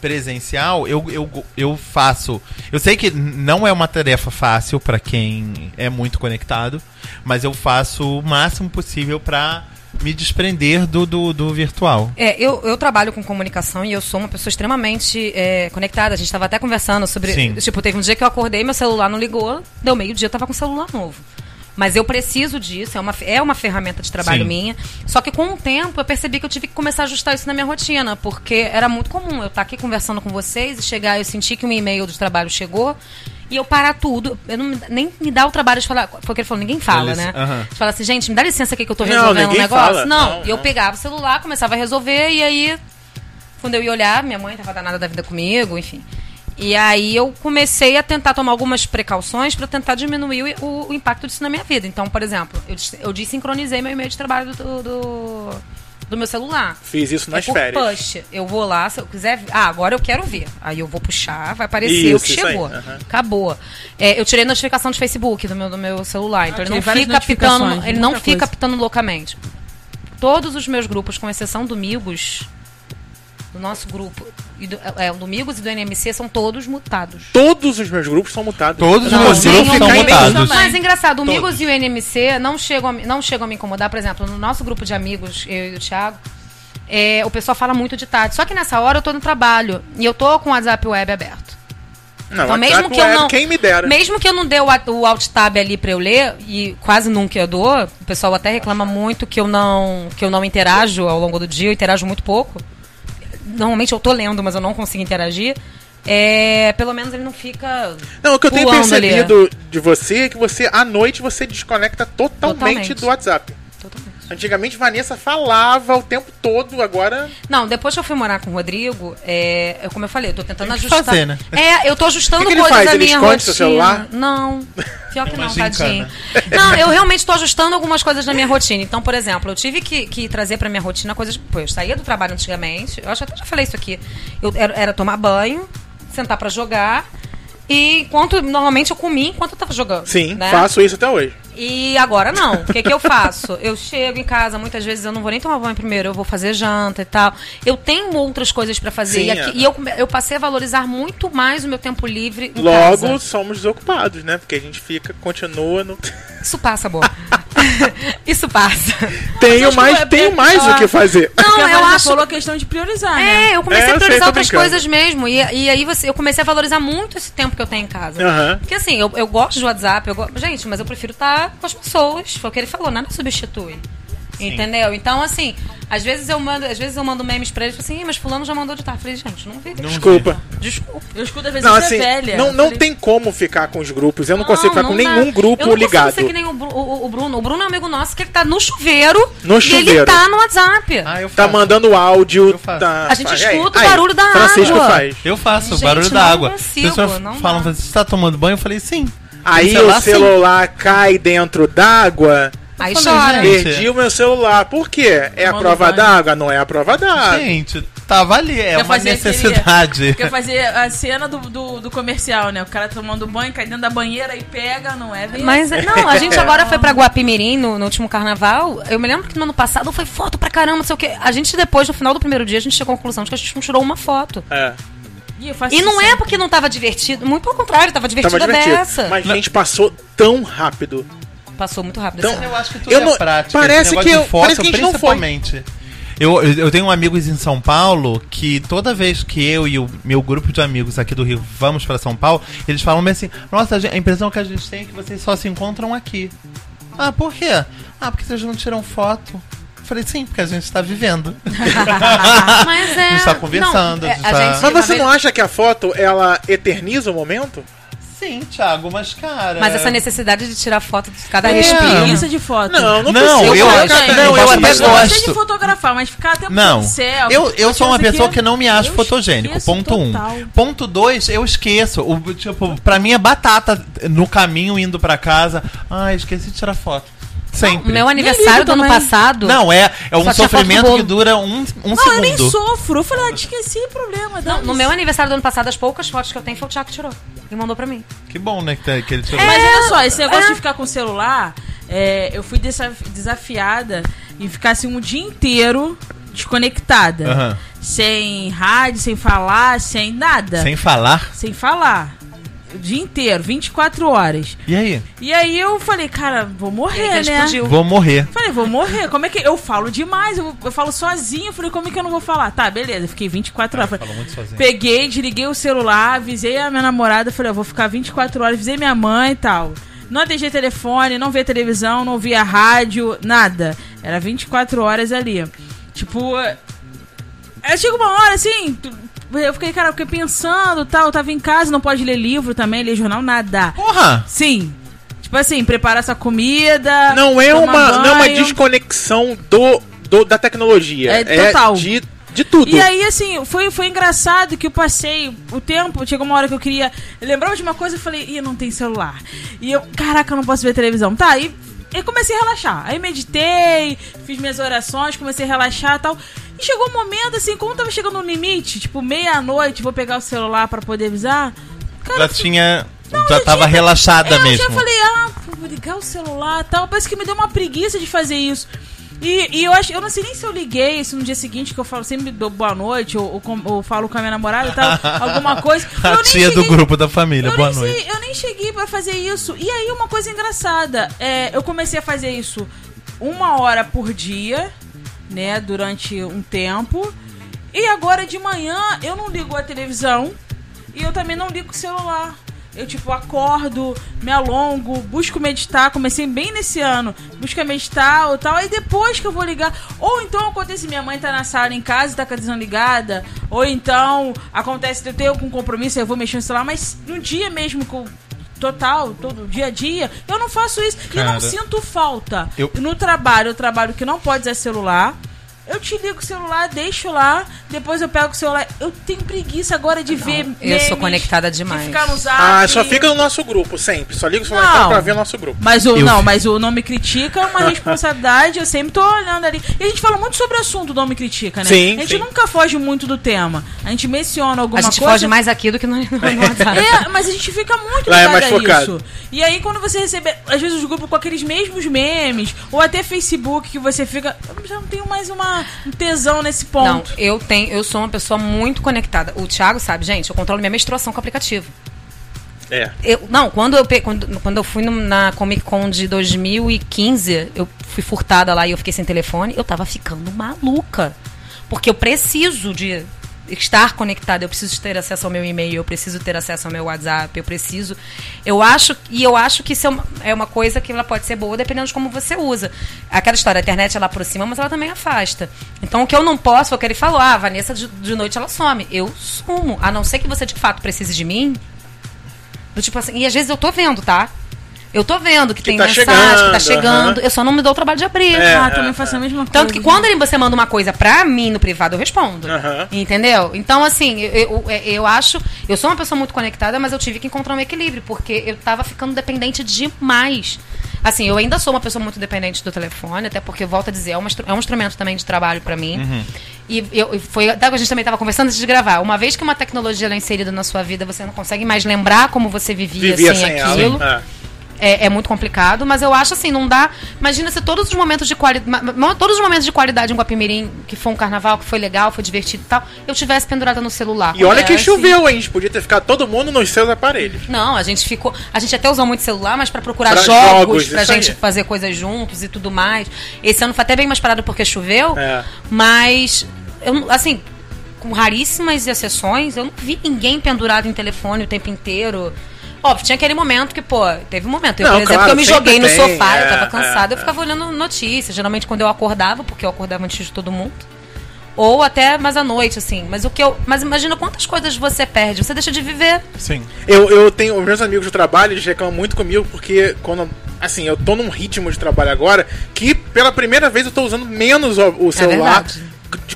presencial, eu, eu, eu faço. Eu sei que não é uma tarefa fácil para quem é muito conectado, mas eu faço o máximo possível para me desprender do, do, do virtual. É, eu, eu trabalho com comunicação e eu sou uma pessoa extremamente é, conectada. A gente estava até conversando sobre. Sim. Tipo, teve um dia que eu acordei, meu celular não ligou, deu meio-dia, eu tava com o celular novo. Mas eu preciso disso, é uma, é uma ferramenta de trabalho Sim. minha. Só que com o tempo eu percebi que eu tive que começar a ajustar isso na minha rotina, porque era muito comum eu estar aqui conversando com vocês e chegar, eu sentir que um e-mail do trabalho chegou e eu parar tudo. Eu não, nem me dá o trabalho de falar. Foi o que ele falou, ninguém fala, né? aham. De falar assim, gente, me dá licença aqui que eu tô Não, resolvendo um ninguém negócio. fala. Não, Não, eu não. pegava o celular, começava a resolver, e aí, quando eu ia olhar, minha mãe tava danada da vida comigo, enfim. E aí eu comecei a tentar tomar algumas precauções para tentar diminuir o, o impacto disso na minha vida. Então, por exemplo, eu, eu desincronizei meu e-mail de trabalho do, do, do meu celular. Fiz isso nas é por férias. push. Eu vou lá, se eu quiser. ver- Ah, agora eu quero ver. Aí eu vou puxar, vai aparecer o Isso, que isso aí, chegou. aham. Acabou. É, eu tirei notificação de Facebook do meu, do meu celular. Então Ah, ele não fica pitando. notificações, Ele não fica coisa. pitando loucamente. Todos os meus grupos, com exceção do Migos, do nosso grupo, e do, é, o do Migos e do NMC, são todos mutados. Todos os meus grupos são mutados. Todos os não meus consigo grupos são mutados. Mas engraçado, o Todos. Migos e o NMC não chegam, a, me- não chegam a me incomodar. Por exemplo, no nosso grupo de amigos, eu e o Thiago, é, o pessoal fala muito de tarde. Só que nessa hora eu tô no trabalho e eu tô com o WhatsApp web aberto. Não, Então, mesmo que eu não. Quem me dera. Mesmo que eu não dê o, o alt tab ali pra eu ler, e quase nunca eu dou, o pessoal até reclama muito que eu não, que eu não interajo ao longo do dia, eu interajo muito pouco. Normalmente eu tô lendo, mas eu não consigo interagir. É, pelo menos ele não fica. Não, o que eu tenho pulando ali. percebido de você é que você, à noite, você desconecta totalmente, Totalmente. do WhatsApp. Totalmente. Antigamente, Vanessa falava o tempo todo, agora... Não, depois que eu fui morar com o Rodrigo, é, eu, como eu falei, eu tô tentando Tem que ajustar. fazer, né? É, eu tô ajustando O que que coisas faz? da Ele minha rotina. seu celular? Não. Pior que não, tadinho. Não, eu realmente tô ajustando algumas coisas na minha rotina. Então, por exemplo, eu tive que, que trazer pra minha rotina coisas. Pô, eu saía do trabalho antigamente, eu acho que até já falei isso aqui. Eu era, era tomar banho, sentar pra jogar. E enquanto normalmente eu comia enquanto eu tava jogando. Sim, né? faço isso até hoje. E agora não. O que, que eu faço? Eu chego em casa, muitas vezes eu não vou nem tomar banho primeiro, eu vou fazer janta e tal. Eu tenho outras coisas pra fazer. Sim, e aqui- é. e eu, eu passei a valorizar muito mais o meu tempo livre em Logo, casa. somos desocupados, né? Porque a gente fica, continua no... Isso passa, amor. Isso passa. tenho que mais, é tenho mais o que fazer. Não, Porque a eu acho. falou a questão de priorizar, né? É, eu comecei É, eu a sei, priorizar tô outras brincando. coisas mesmo. E, e aí você, eu comecei a valorizar muito esse tempo que eu tenho em casa. Aham. Porque assim, eu, eu gosto de WhatsApp, eu go- gente, mas eu prefiro estar com as pessoas. Foi o que ele falou, nada substitui. Entendeu? Então, assim, às vezes eu mando, às vezes eu mando memes pra eles, tipo assim, "Ih, mas fulano já mandou de tarde. Eu falei, gente, não vi. Não Desculpa. Desculpa. Eu escuto às vezes Não, assim, é velha. não, Eu não falei, tem como ficar com os grupos. Eu não, consigo ficar com dá. nenhum grupo eu não ligado. consigo ser que nem o, o- o Bruno. O Bruno é um amigo nosso que ele tá no chuveiro. No E ele chuveiro. tá no WhatsApp. Ah, eu Tá faço. mandando áudio. Eu faço. Tá... A gente Aí, escuta o aí, barulho da Francisco água. faz. Eu faço, Gente, barulho não da água. consigo, Pessoas não falam, você tá tomando banho? Eu falei, sim. Aí o sim. celular cai dentro d'água. Aí Eu chora. Perdi o meu celular. Por quê? É a prova d'água? Não é a prova d'água. Gente, tava ali, é Quer uma fazer aquele- necessidade. Quer fazer a cena do, do, do comercial, né? O cara tomando banho, cai dentro da banheira e pega, não é? Vem Mas, não, a gente agora foi pra Guapimirim no, no último carnaval. Eu me lembro que no ano passado foi foto pra caramba, não sei o quê. A gente depois, no final do primeiro dia, a gente chegou à conclusão de que a gente não tirou uma foto. É, eu E não é porque não tava divertido, muito pelo contrário, tava divertida tava divertido. dessa. Mas, gente, passou tão rápido. Passou muito rápido. Então, ano. Eu acho que tudo Eu é não- prática. parece que eu- foto, parece que a gente não foi. principalmente. Eu, eu tenho amigos em São Paulo que toda vez que eu e o meu grupo de amigos aqui do Rio vamos pra São Paulo, eles falam assim: Nossa, a impressão que a gente tem é que vocês só se encontram aqui. Ah, por quê? Ah, porque vocês não tiram foto. Eu Falei, sim, porque a gente tá vivendo. Mas é. A gente tá conversando, não, a é, gente a tá- gente- Mas uma você vez- não acha que a foto, ela eterniza o momento? Sim, Thiago, mas cara. Mas essa necessidade de tirar foto de cada É. respiro. Preguiça de foto. Não, não, Não, precisa. eu acho- cara, não, eu gosto até. Eu gosto. de fotografar, mas ficar até Não, selfie, eu, eu sou uma pessoa aqui, que não me acho eu fotogênico. Ponto um. total. Ponto dois, eu esqueço. O, tipo, pra mim é batata no caminho indo pra casa. Ai, esqueci de tirar foto. Sempre. O meu ligo aniversário do ano passado. Não, é, é um sofrimento que dura um, um Não, eu nem segundo. sofro. Eu falei, ah, esqueci, problema. Não, no meu aniversário do ano passado, as poucas fotos que eu tenho foi o Thiago que tirou. E mandou pra mim. Que bom, né, que, tá- que ele tirou. Mas olha só, esse negócio é. de ficar com o celular, é, eu fui desaf- desafiada em ficar assim um dia inteiro desconectada. Aham. Sem rádio, sem falar, sem nada. Sem falar. Sem falar. O dia inteiro, 24 horas. E aí? E aí eu falei, cara, vou morrer, né? explodiu. Vou morrer. Falei, vou morrer. Como é que. Eu falo demais, eu, eu falo sozinho. Falei, como é que eu não vou falar? Tá, beleza. Fiquei 24 horas. Falei, Falou muito sozinho. Peguei, desliguei o celular, avisei a minha namorada, falei, eu vou ficar 24 horas, avisei minha mãe e tal. Não atendi telefone, não via televisão, não via rádio, nada. Era 24 horas ali. Tipo, é, chega uma hora assim, eu fiquei, cara, eu fiquei pensando tal, eu tava em casa, não pode ler livro também, ler jornal, nada. Porra! Sim. Tipo assim, preparar essa comida. Não é uma, não é uma banho. desconexão do, do- da tecnologia. É total. de, de tudo. E aí, assim, foi, foi engraçado que eu passei o tempo, chegou uma hora que eu queria. Eu lembrava de uma coisa e falei, ih, não tem celular. E eu, caraca, eu não posso ver televisão. Tá, aí eu comecei a relaxar. Aí meditei, fiz minhas orações, comecei a relaxar e tal. E chegou um momento, assim, como tava chegando no limite, tipo, meia-noite, vou pegar o celular pra poder avisar. Cara, Já tinha. não, já eu tava tinha- relaxada é, mesmo. Eu já falei, ah, vou ligar o celular e tal. Parece que me deu uma preguiça de fazer isso. E, e eu acho, eu não sei nem se eu liguei, se no dia seguinte que eu falo sempre dou boa noite, ou, ou, ou falo com a minha namorada e tal, alguma coisa. Eu A tia do cheguei- grupo da família, boa noite. sei- eu nem cheguei pra fazer isso. E aí, uma coisa engraçada. É, eu comecei a fazer isso uma hora por dia, né? Durante um tempo. E agora de manhã eu não ligo a televisão e eu também não ligo o celular. Eu, tipo, acordo, me alongo, busco meditar. Comecei bem nesse ano. Busco meditar ou tal. Aí depois que eu vou ligar. Ou então acontece, minha mãe tá na sala em casa e tá com a televisão ligada. Ou então acontece eu tenho algum compromisso, eu vou mexer no celular. Mas no dia mesmo que eu total, todo dia a dia, eu não faço isso. E Cara, não sinto falta. eu- No trabalho, eu trabalho que não pode usar celular. Eu te ligo o celular, deixo lá, depois eu pego o celular. Eu tenho preguiça agora de ver. eu sou conectada demais. De ficar no zap. Ah, só fica no nosso grupo, sempre. Só liga o celular Não. pra ver o nosso grupo. Mas o, Eu- não, mas o Não Me Critica é uma responsabilidade, eu sempre tô olhando ali. E a gente fala muito sobre o assunto do Não Me Critica, né? Sim, a gente sim. nunca foge muito do tema. A gente menciona alguma A gente coisa. foge mais aqui do que no, no WhatsApp. É, mas a gente fica muito Lá é ligado mais a focado. isso. E aí, quando você recebe, às vezes, os grupos com aqueles mesmos memes, ou até Facebook, que você fica. Eu já não tenho mais uma, um tesão nesse Não, ponto. eu tenho, eu sou uma pessoa muito conectada. O Thiago sabe, gente, eu controlo minha menstruação com o aplicativo. É. Eu, não, quando eu, quando, quando eu fui no- na Comic Con de 2015, eu fui furtada lá e eu fiquei sem telefone, eu tava ficando maluca. Porque eu preciso de estar conectada, eu preciso ter acesso ao meu e-mail, eu preciso ter acesso ao meu WhatsApp, eu preciso. Eu acho, e eu acho que isso é uma, é uma coisa que ela pode ser boa dependendo de como você usa. Aquela história, a internet ela aproxima, mas ela também afasta. Então o que eu não posso, foi o que ele falou, ah, a Vanessa de, de noite ela some. Eu sumo. A não ser que você de fato precise de mim, tipo assim, e às vezes eu tô vendo, tá? Eu tô vendo que, tem tá mensagem, chegando, que tá chegando. Eu só não me dou o trabalho de abrir. É, ah, também faço a mesma coisa. Tanto que quando você manda uma coisa pra mim no privado, eu respondo. Entendeu? Então, assim, eu, eu, eu acho. Eu sou uma pessoa muito conectada, mas eu tive que encontrar um equilíbrio, porque eu tava ficando dependente demais. Assim, eu ainda sou uma pessoa muito dependente do telefone, até porque, volto a dizer, é um, instru- é um instrumento também de trabalho pra mim. E eu, foi até que a gente também tava conversando antes de gravar. Uma vez que uma tecnologia é inserida na sua vida, você não consegue mais lembrar como você vivia, Vivia sem, sem aquilo. ela. É. é, é muito complicado, mas eu acho assim, não dá. Imagina se todos os momentos de qualidade. Todos os momentos de qualidade em Guapimirim, que foi um carnaval, que foi legal, foi divertido e tal, eu tivesse pendurada no celular. E olha que Acontece. choveu, hein? A gente podia ter ficado todo mundo nos seus aparelhos. Não, a gente ficou. A gente até usou muito celular, mas pra procurar Pra jogos, jogos, pra gente aí. fazer coisas juntos e tudo mais. Esse ano foi até bem mais parado porque choveu, É. mas eu, assim, com raríssimas exceções, eu não vi ninguém pendurado em telefone o tempo inteiro. Óbvio, tinha aquele momento que, pô, teve um momento. Eu, Não, por exemplo, claro, que eu me joguei no tem, sofá, é, eu tava cansada, é, eu ficava olhando notícias. Geralmente quando eu acordava, porque eu acordava antes de todo mundo. Ou até mais à noite, assim. Mas o que eu. Mas imagina quantas coisas você perde. Você deixa de viver. Sim. Eu, eu tenho. Os meus amigos do trabalho, eles reclamam muito comigo porque quando. Assim, eu tô num ritmo de trabalho agora que pela primeira vez eu tô usando menos o, o celular verdade.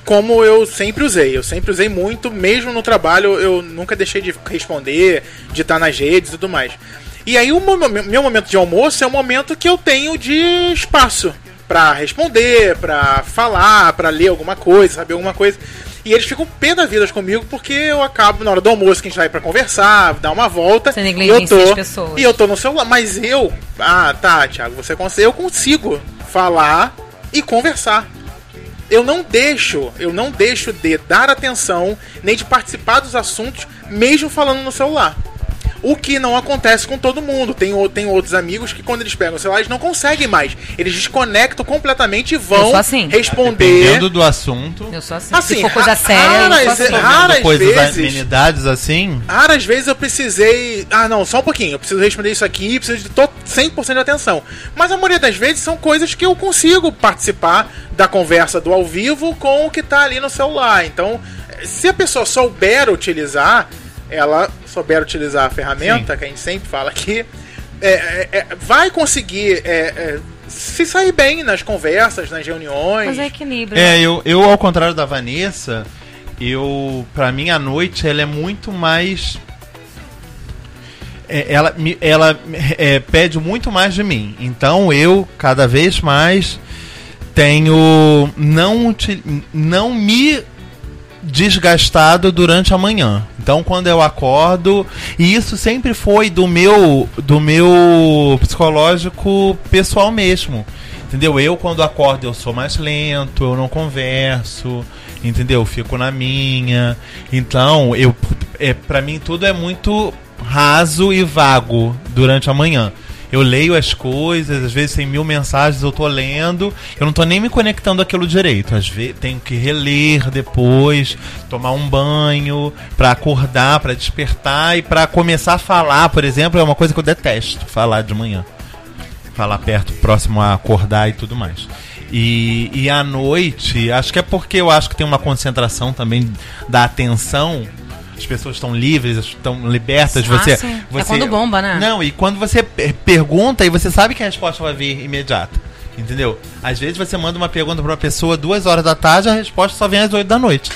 Como eu sempre usei. Eu sempre usei muito, mesmo no trabalho, eu nunca deixei de responder, de estar nas redes e tudo mais. E aí o meu momento de almoço é o momento que eu tenho de espaço pra responder, pra falar, pra ler alguma coisa, saber alguma coisa. E eles ficam pé da vida comigo porque eu acabo na hora do almoço que a gente vai pra conversar, dar uma volta. Você e eu negligencia tô as pessoas. e eu tô no celular, mas eu, ah, tá, Thiago, você consegue, eu consigo falar e conversar. Eu não deixo, eu não deixo de dar atenção nem de participar dos assuntos, mesmo falando no celular. O que não acontece com todo mundo. Tem, tem outros amigos que, quando eles pegam o celular, eles não conseguem mais. Eles desconectam completamente e Eu vão sou assim. responder. Dependendo do assunto. Eu sou assim. Assim, Se for coisa séria, eu raras- sou assim. raras coisas, vezes- amenidades assim. Raras vezes eu precisei. Ah, não, só um pouquinho. Eu preciso responder isso aqui, preciso de to- 100% de atenção. Mas a maioria das vezes são coisas que eu consigo participar da conversa do ao vivo com o que tá ali no celular. Então, se a pessoa souber utilizar, ela souber utilizar a ferramenta, que a gente sempre fala aqui, é, é, é, vai conseguir é, é, se sair bem nas conversas, nas reuniões. Mas é equilíbrio. É, eu, eu ao contrário da Vanessa, eu para mim a noite ela é muito mais é, ela me- ela é, pede muito mais de mim. Então eu cada vez mais tenho não não me desgastado durante a manhã. Então quando eu acordo, e isso sempre foi do meu do meu psicológico pessoal mesmo. Entendeu? Eu quando acordo eu sou mais lento, eu não converso, entendeu? Eu fico na minha. Então, eu é para mim tudo é muito raso e vago durante a manhã. Eu leio as coisas, às vezes tem mil mensagens, eu tô lendo, eu não tô nem me conectando aquilo direito. Às vezes tenho que reler depois, tomar um banho, pra acordar, pra despertar e pra começar a falar, por exemplo, é uma coisa que eu detesto, falar de manhã. Falar perto, próximo a acordar e tudo mais. E, e à noite, acho que é porque eu acho que tem uma concentração também da atenção. As pessoas estão livres, estão libertas. Ah, você, sim. É você quando bomba, né? Não, e quando você per- pergunta e você sabe que a resposta vai vir imediata. Entendeu? Às vezes você manda uma pergunta pra uma pessoa duas horas da tarde a resposta só vem às oito da noite.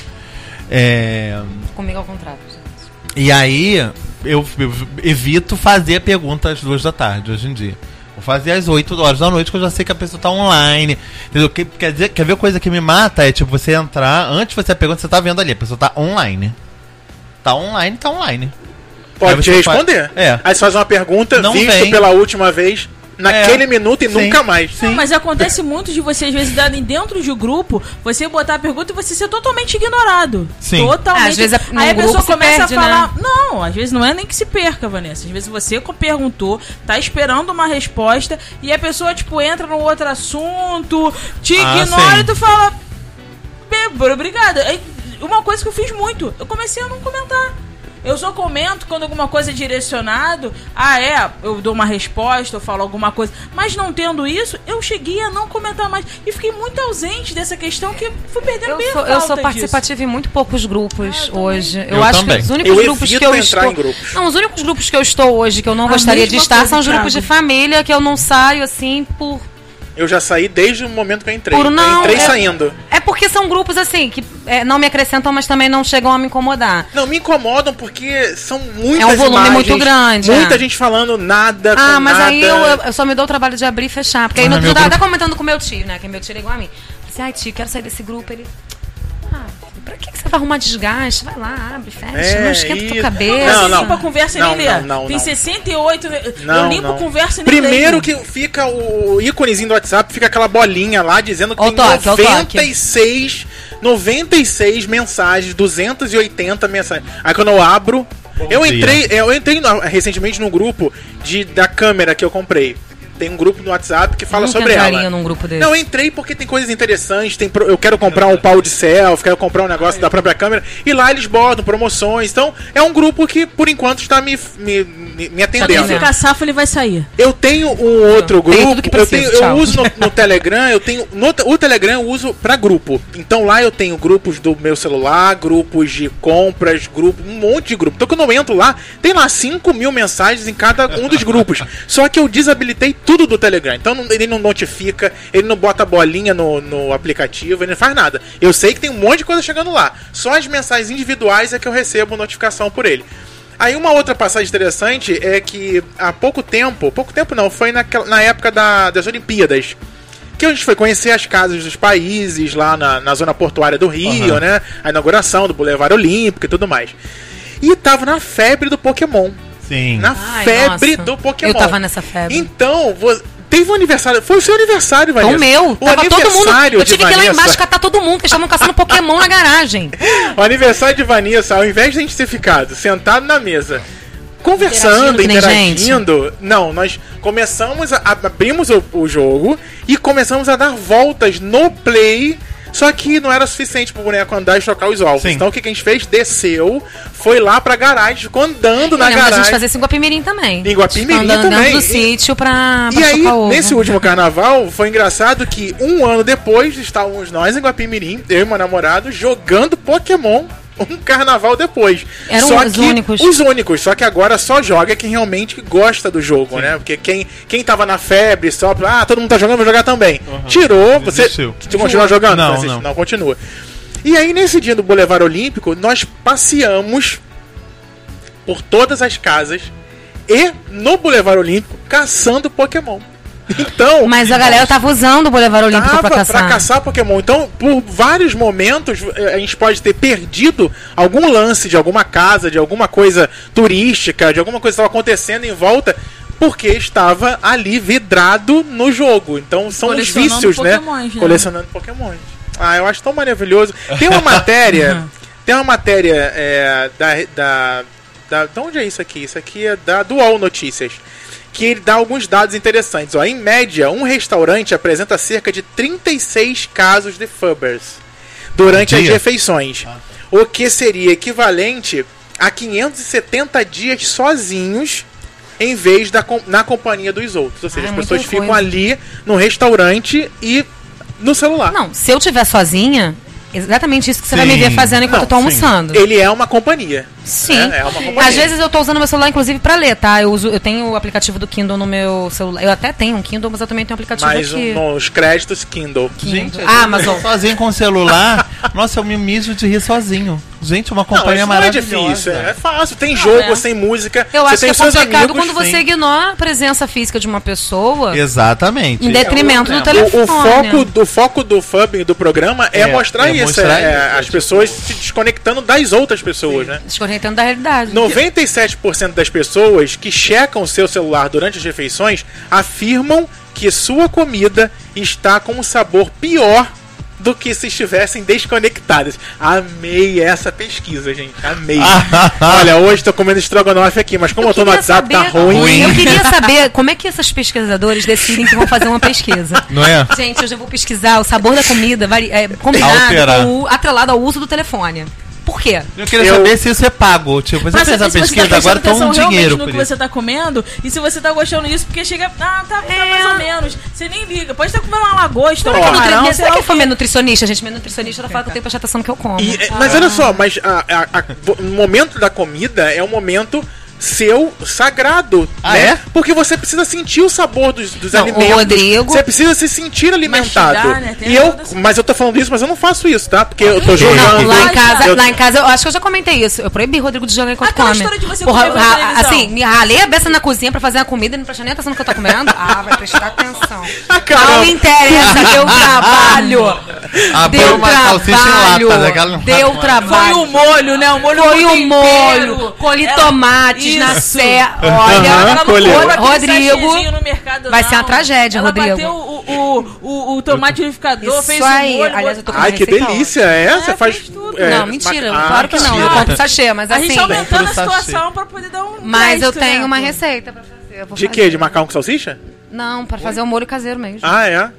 É, Comigo ao contrário, gente. e aí eu, eu evito fazer a pergunta às duas da tarde hoje em dia. Vou fazer às 8 horas da noite, que eu já sei que a pessoa tá online. Entendeu? Que- quer, dizer, quer ver coisa que me mata? É tipo você entrar, antes de você a pergunta, você tá vendo ali, a pessoa tá online. Tá online, tá online. Pode te você faz- responder. É. Aí você faz uma pergunta, Não visto vem. pela última vez, naquele É. minuto e Sim. nunca mais. Não, mas acontece muito de você, às vezes, darem dentro de um grupo, você botar a pergunta e você ser totalmente ignorado. Sim. Totalmente. Ah, às vezes a- Aí a grupo pessoa começa perde, a falar. né? Não, às vezes não é nem que se perca, Vanessa. Às vezes você perguntou, tá esperando uma resposta, e a pessoa, tipo, entra num outro assunto, te Ah, ignora sim. e tu fala. "Bê, Obrigada. Aí, Uma coisa que eu fiz muito, eu comecei a não comentar. Eu só comento quando alguma coisa é direcionado. Ah, é, eu dou uma resposta, eu falo alguma coisa. Mas não tendo isso, eu cheguei a não comentar mais. E fiquei muito ausente dessa questão que fui perdendo Eu bem a sou, eu sou disso. participativa em muito poucos grupos Ah, eu hoje. Eu, Eu acho também. que os únicos Eu grupos que eu entrar estou. em grupos. Não, os únicos grupos que eu estou hoje que eu não A gostaria de estar são os grupos de família que eu não saio assim por. Eu já saí desde o momento que eu entrei. Por não, eu entrei é- saindo. É porque são grupos assim que é, não me acrescentam, mas também não chegam a me incomodar. Não, me incomodam porque são muitas É um volume imagens, muito grande, Muita é. gente falando nada Ah, com mas nada. aí eu, eu só me dou o trabalho de abrir e fechar. Porque aí Ah, no outro meu dia eu tava até comentando com meu tio, né? Que meu tio é igual a mim. Disse, ai, tio, quero sair desse grupo. Ele. Pra que, que você vai arrumar desgaste, vai lá, abre, fecha, É, não esquenta o teu isso. cabelo. Não, Você não. limpa a conversa e Não, nem lê. não, não, Tem não. 68. Não, eu limpo não. conversa e nem Primeiro que fica o íconezinho do WhatsApp, fica aquela bolinha lá dizendo que o tem toque, ó o toque. 96, 96 mensagens, 280 mensagens. Aí quando eu abro, eu dia. entrei, eu entrei no- recentemente num grupo de da câmera que eu comprei. Tem um grupo no WhatsApp que fala sobre ela. num grupo desse. Não, eu entrei porque tem coisas interessantes. Tem pro- eu quero comprar um pau de selfie, quero comprar um negócio da própria câmera. E lá eles botam promoções. Então, é um grupo que, por enquanto, está me, me, me, me Se atendendo. ficar safo, ele vai sair. Eu tenho um outro Tem grupo. tudo que eu, precisa, tenho, eu uso no, no Telegram, eu tenho. No, o Telegram eu uso pra grupo. Então lá eu tenho grupos do meu celular, grupos de compras, grupo, um monte de grupo. Então quando eu entro lá, tem lá 5 mil mensagens em cada um dos grupos. Só que eu desabilitei tudo do Telegram. Então não- ele não notifica, ele não bota bolinha no, no aplicativo, ele não faz nada. Eu sei que tem um monte de coisa chegando lá. Só as mensagens individuais é que eu recebo notificação por ele. Aí uma outra passagem interessante é que há pouco tempo, pouco tempo não, foi naquela, na época da- das Olimpíadas, que a gente foi conhecer as casas dos países lá na, na zona portuária do Rio, Aham. né? A inauguração do Boulevard Olímpico e tudo mais. E tava na febre do Pokémon. Sim. Na Ai, febre nossa. do Pokémon. Eu tava nessa febre. Então, vo- teve um aniversário. Foi o seu aniversário, Vanessa. O meu. O Tava todo mundo. aniversário Eu de tive que ir lá embaixo catar todo mundo, que estavam caçando Pokémon na garagem. O aniversário de Vanessa, ao invés de a gente ter ficado sentado na mesa, conversando, Interagindo interagindo, não, nós começamos a abrimos o, o jogo e começamos a dar voltas no play. Só que não era suficiente pro boneco andar e trocar os alvos. Sim. Então o que, que a gente fez? Desceu, foi lá pra garagem, ficou andando na Lembra da gente garagem. fazer isso em Guapimirim também. Em Guapimirim Andando também. dentro do E- sítio pra, E pra aí, chocar ovo. nesse último carnaval, foi engraçado que um ano depois estávamos nós em Guapimirim, eu e meu namorado, jogando Pokémon um carnaval depois. Eram só os que, únicos. Os únicos, só que agora só joga quem realmente gosta do jogo, né? Porque quem, quem tava na febre só pra, ah, todo mundo tá jogando, vou jogar também. Tirou, você, Desistiu. você continua jogando? Não, Desiste? não. continua. E aí, nesse dia do Boulevard Olímpico, nós passeamos por todas as casas e no Boulevard Olímpico caçando Pokémon. Então, Mas a galera tava usando o Boulevard Olímpico Tava pra caçar. pra caçar Pokémon. Então, por vários momentos, eh, a gente pode ter perdido algum lance de alguma casa, de alguma coisa turística, de alguma coisa que estava acontecendo em volta, porque estava ali vidrado no jogo. Então, são os vícios, né? Né? Colecionando Pokémon. Ah, eu acho tão maravilhoso. Tem uma matéria. tem uma matéria é, da, da, da. De onde é isso aqui? Isso aqui é da Dual Notícias que ele dá alguns dados interessantes. Ó, em média, um restaurante apresenta cerca de 36 casos de fubbers durante as refeições, o que seria equivalente a 570 dias sozinhos em vez da com- na companhia dos outros. Ou seja, Ah, as muita pessoas ficam coisa. ali no restaurante e no celular. Não, se eu tiver sozinha, exatamente isso que você vai me Sim. ver fazendo enquanto Não, eu tô almoçando. Ele é uma companhia. Sim. É, é uma companhia. Às vezes eu tô usando meu celular, inclusive, pra ler, tá? Eu, uso, eu tenho o aplicativo do Kindle no meu celular. Eu até tenho um Kindle, mas eu também tenho um aplicativo Mas aqui. um, nos créditos Kindle. Gente, Ah, Amazon. sozinho com o celular, nossa, eu me mijo de rir sozinho. Gente, uma Não, companhia isso não é maravilhosa. difícil, é fácil. Tem jogo, é. sem música. Eu você acho que tem é complicado amigos, quando você tem- ignora a presença física de uma pessoa Exatamente. em detrimento do O- telefone. O, foco do foco do fubbing do programa é, É, mostrar é isso, mostrar é, isso, as pessoas se desconectando das outras pessoas, né? Desconectando da realidade. 97% das pessoas que checam o seu celular durante as refeições afirmam que sua comida está com um sabor pior do que se estivessem desconectadas. Amei essa pesquisa, gente. Amei. Olha, hoje tô comendo estrogonofe aqui, mas como eu, tô no queria WhatsApp, tá saber- ruim. Eu queria saber como é que esses pesquisadores decidem que vão fazer uma pesquisa. Não é? Gente, hoje eu vou pesquisar o sabor da comida vari- é, combinado Alterar. com o, atrelado ao uso do telefone. Por quê? Eu queria Eu- saber se isso é pago. Tipo, você Mas fez a você pesquisa, tá agora toma um dinheiro no que isso. você tá comendo e se você tá gostando disso porque chega, ah, tá, tá É. mais ou menos. Você nem liga. Pode estar comendo uma lagosta, Será que, é nutri- será que o foi quê. minha nutricionista, gente? Minha nutricionista ela fala que eu tenho no que eu como. E, é, mas olha só, mas a- a- a- o momento da comida é um momento seu sagrado, Ah, né? é? Porque você precisa sentir o sabor dos, dos Não, o alimentos. Rodrigo- Você precisa se sentir alimentado. Mastigar, né? Tem E eu, essa- mas eu tô falando isso, mas eu não faço isso, tá? Porque eu tô jogando. Não, lá em casa, eu- lá em casa, eu acho que eu já comentei isso. Eu proibi Rodrigo de jogar enquanto Aquela come. história de você Porra, comer televisão. assim, me ralei a beça na cozinha pra fazer a comida e não prestar nem atenção no que eu tô comendo. Ah, vai prestar atenção. Ah. Não interessa, meu trabalho. Abriu Deu uma salsicha em trabalho. lata, daquela- Deu Foi trabalho. o molho, né? O molho Foi o molho, tempero. colhi É, tomates na isso. serra. Olha, não aquele Rodrigo, mercado, vai não. ser uma tragédia, Ela Rodrigo. bateu o, o, o, o tomate unificador, Isso fez aí. molho. Aliás, eu tô com Ai, que delícia, é? Você É, faz. fez tudo. é, Não, mentira, ma- claro que não. Eu compro sachê, mas A gente assim. tá aumentando a situação pra poder dar um Mas eu crédito, tenho né, uma receita pra fazer. De quê? De macarrão com salsicha? Não, pra fazer o molho caseiro mesmo. Ah, é?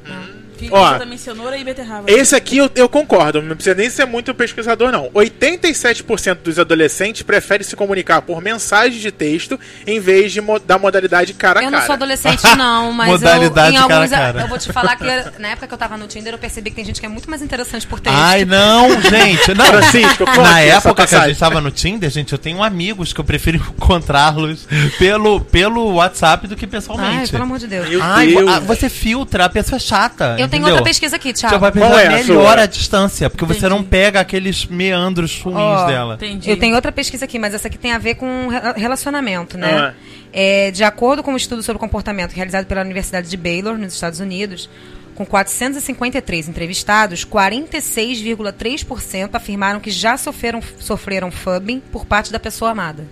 Fiz Ó. também cenoura e beterraba. Esse aqui eu, eu concordo, não precisa nem ser muito pesquisador, não. 87% dos adolescentes preferem se comunicar por mensagem de texto em vez de mo- da modalidade cara a Eu cara. não sou adolescente, não, mas Modalidade eu, em cara a alguns, cara. eu vou te falar que na época que eu tava no Tinder, eu percebi que tem gente que é muito mais interessante por texto. Ai, não, gente. Não. Francisco, Na época que a gente tava no Tinder, gente, eu tenho amigos que eu prefiro encontrá-los pelo, pelo WhatsApp do que Ai, pessoalmente. pelo amor de Deus. Meu Ai, Deus. ah, você filtra, a pessoa é chata. Eu tenho entendeu? outra pesquisa aqui, Você Thiago. vai Qual pegar é a melhor sua? a distância, porque você não pega aqueles meandros ruins Ó, dela. Entendi. Eu tenho outra pesquisa aqui, mas essa aqui tem a ver com re- relacionamento, né? Ah. É, de acordo com um estudo sobre comportamento realizado pela Universidade de Baylor, nos Estados Unidos, com 453 entrevistados, 46,3% afirmaram que já sofreram, sofreram fubbing por parte da pessoa amada.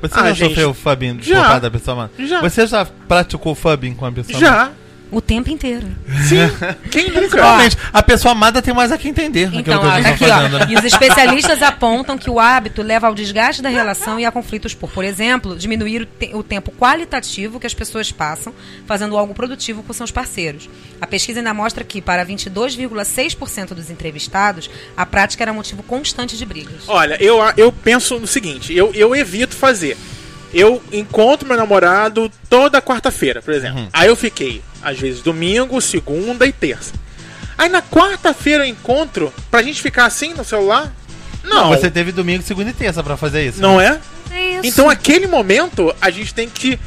Você Ah, já gente, sofreu fubbing por já. parte da pessoa amada? Já. Você já praticou fubbing com a pessoa amada? Já. O tempo inteiro. Sim. Quem nunca? A pessoa amada tem mais a que entender Então, que a ó, gente tá aqui, fazendo. ó, né? e os especialistas apontam que o hábito leva ao desgaste da relação e a conflitos por, por exemplo, diminuir o, te- o tempo qualitativo que as pessoas passam fazendo algo produtivo com seus parceiros. A pesquisa ainda mostra que, para 22,6% dos entrevistados, a prática era motivo constante de brigas. Olha, eu, eu penso no seguinte, eu, eu evito fazer. Eu encontro meu namorado toda quarta-feira, por exemplo. Aí eu fiquei, às vezes, domingo, segunda e terça. Aí na quarta-feira eu encontro, pra gente ficar assim no celular? Não, Você teve domingo, segunda e terça pra fazer isso. não é? É isso. Então aquele momento a gente tem que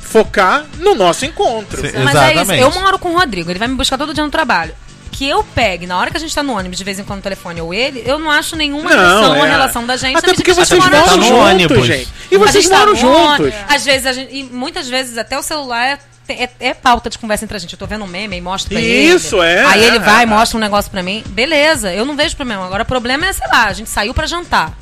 focar no nosso encontro. Sim. Mas é isso, Exatamente. eu moro com o Rodrigo, ele vai me buscar todo dia no trabalho. Que eu pegue, na hora que a gente tá no ônibus, de vez em quando no telefone ou ele, eu não acho nenhuma Não, agressão a é. relação da gente. Até porque vocês mora tá moram no junto. juntos, ônibus. gente. E vocês tá moram no juntos. Às vezes a gente. E muitas vezes até o celular é, é, é pauta de conversa entre a gente. Eu tô vendo um meme e mostro pra ele. Isso, é, Aí ele é, vai, é. mostra um negócio pra mim. Beleza, eu não vejo problema. Agora o problema é, sei lá, a gente saiu pra jantar.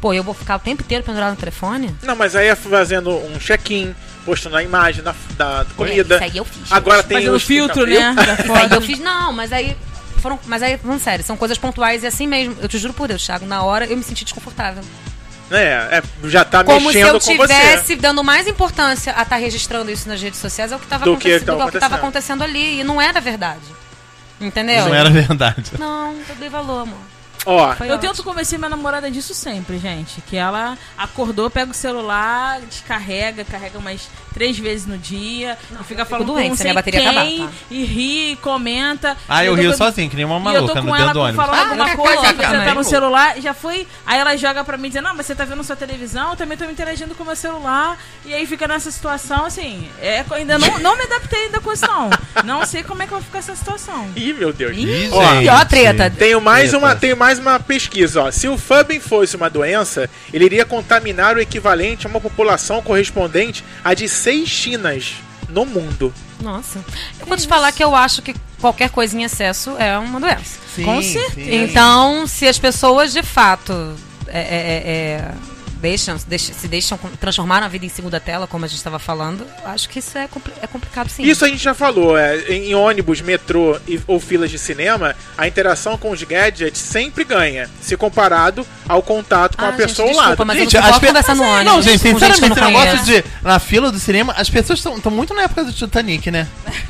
Pô, eu vou ficar o tempo inteiro pendurado no telefone? Não, mas aí é fazendo um check-in, postando a imagem da, da comida. Isso aí eu fiz. Agora tem Fazendo os filtro, né? Isso aí eu fiz, não, mas aí. Foram, mas aí, vamos sério, são coisas pontuais e assim mesmo. Eu te juro por Deus, Thiago, na hora eu me senti desconfortável. É, é, já tá Como se mexendo eu com você. tivesse dando mais importância a estar registrando isso nas redes sociais ao que estava Do que acontecendo, ao que tava acontecendo. acontecendo ali. E não era verdade. Entendeu? Não era verdade. Não, eu dei valor, amor. Ó, Eu ótimo. tento convencer minha namorada disso sempre, gente. Que ela acordou, pega o celular, descarrega, carrega umas três vezes no dia, e fica falando doente com não sei bateria quem, acabar, tá? e ri, comenta. Ah, eu rio com- sozinho, que nem uma E eu tô maluca no com dentro ela do ônibus. falando Ah, alguma eu coisa, ela tá no celular, já foi. Aí ela joga pra mim dizendo, não, mas você tá vendo sua televisão, eu também tô me interagindo com o meu celular. E aí fica nessa situação, assim, é, ainda não, não me adaptei ainda com isso, não. Não sei como é que vai ficar essa situação. ih, meu Deus. Ih, Ó, gente. Ó, treta. Tenho mais, Eita. uma, tenho mais uma pesquisa, ó. Se o Fubbing fosse uma doença, ele iria contaminar o equivalente a uma população correspondente a de seis Chinas no mundo. Nossa. Eu vou te falar que eu acho que qualquer coisa em excesso é uma doença. Sim, Com sim. certeza. Então, se as pessoas de fato é, é, é, deixam, deixam- se deixam transformar a vida em segunda tela, como a gente estava falando, acho que isso é, compli- é complicado sim. Isso a gente já falou, é, em ônibus, metrô e- ou filas de cinema, a interação com os gadgets sempre ganha, se comparado ao contato com Ah, a gente, pessoa ao desculpa, lado. mas Gente, eu não as posso pe- conversar no ônibus. Não, gente, sinceramente, esse negócio de. Na fila do cinema, as pessoas estão muito na época do Titanic, né?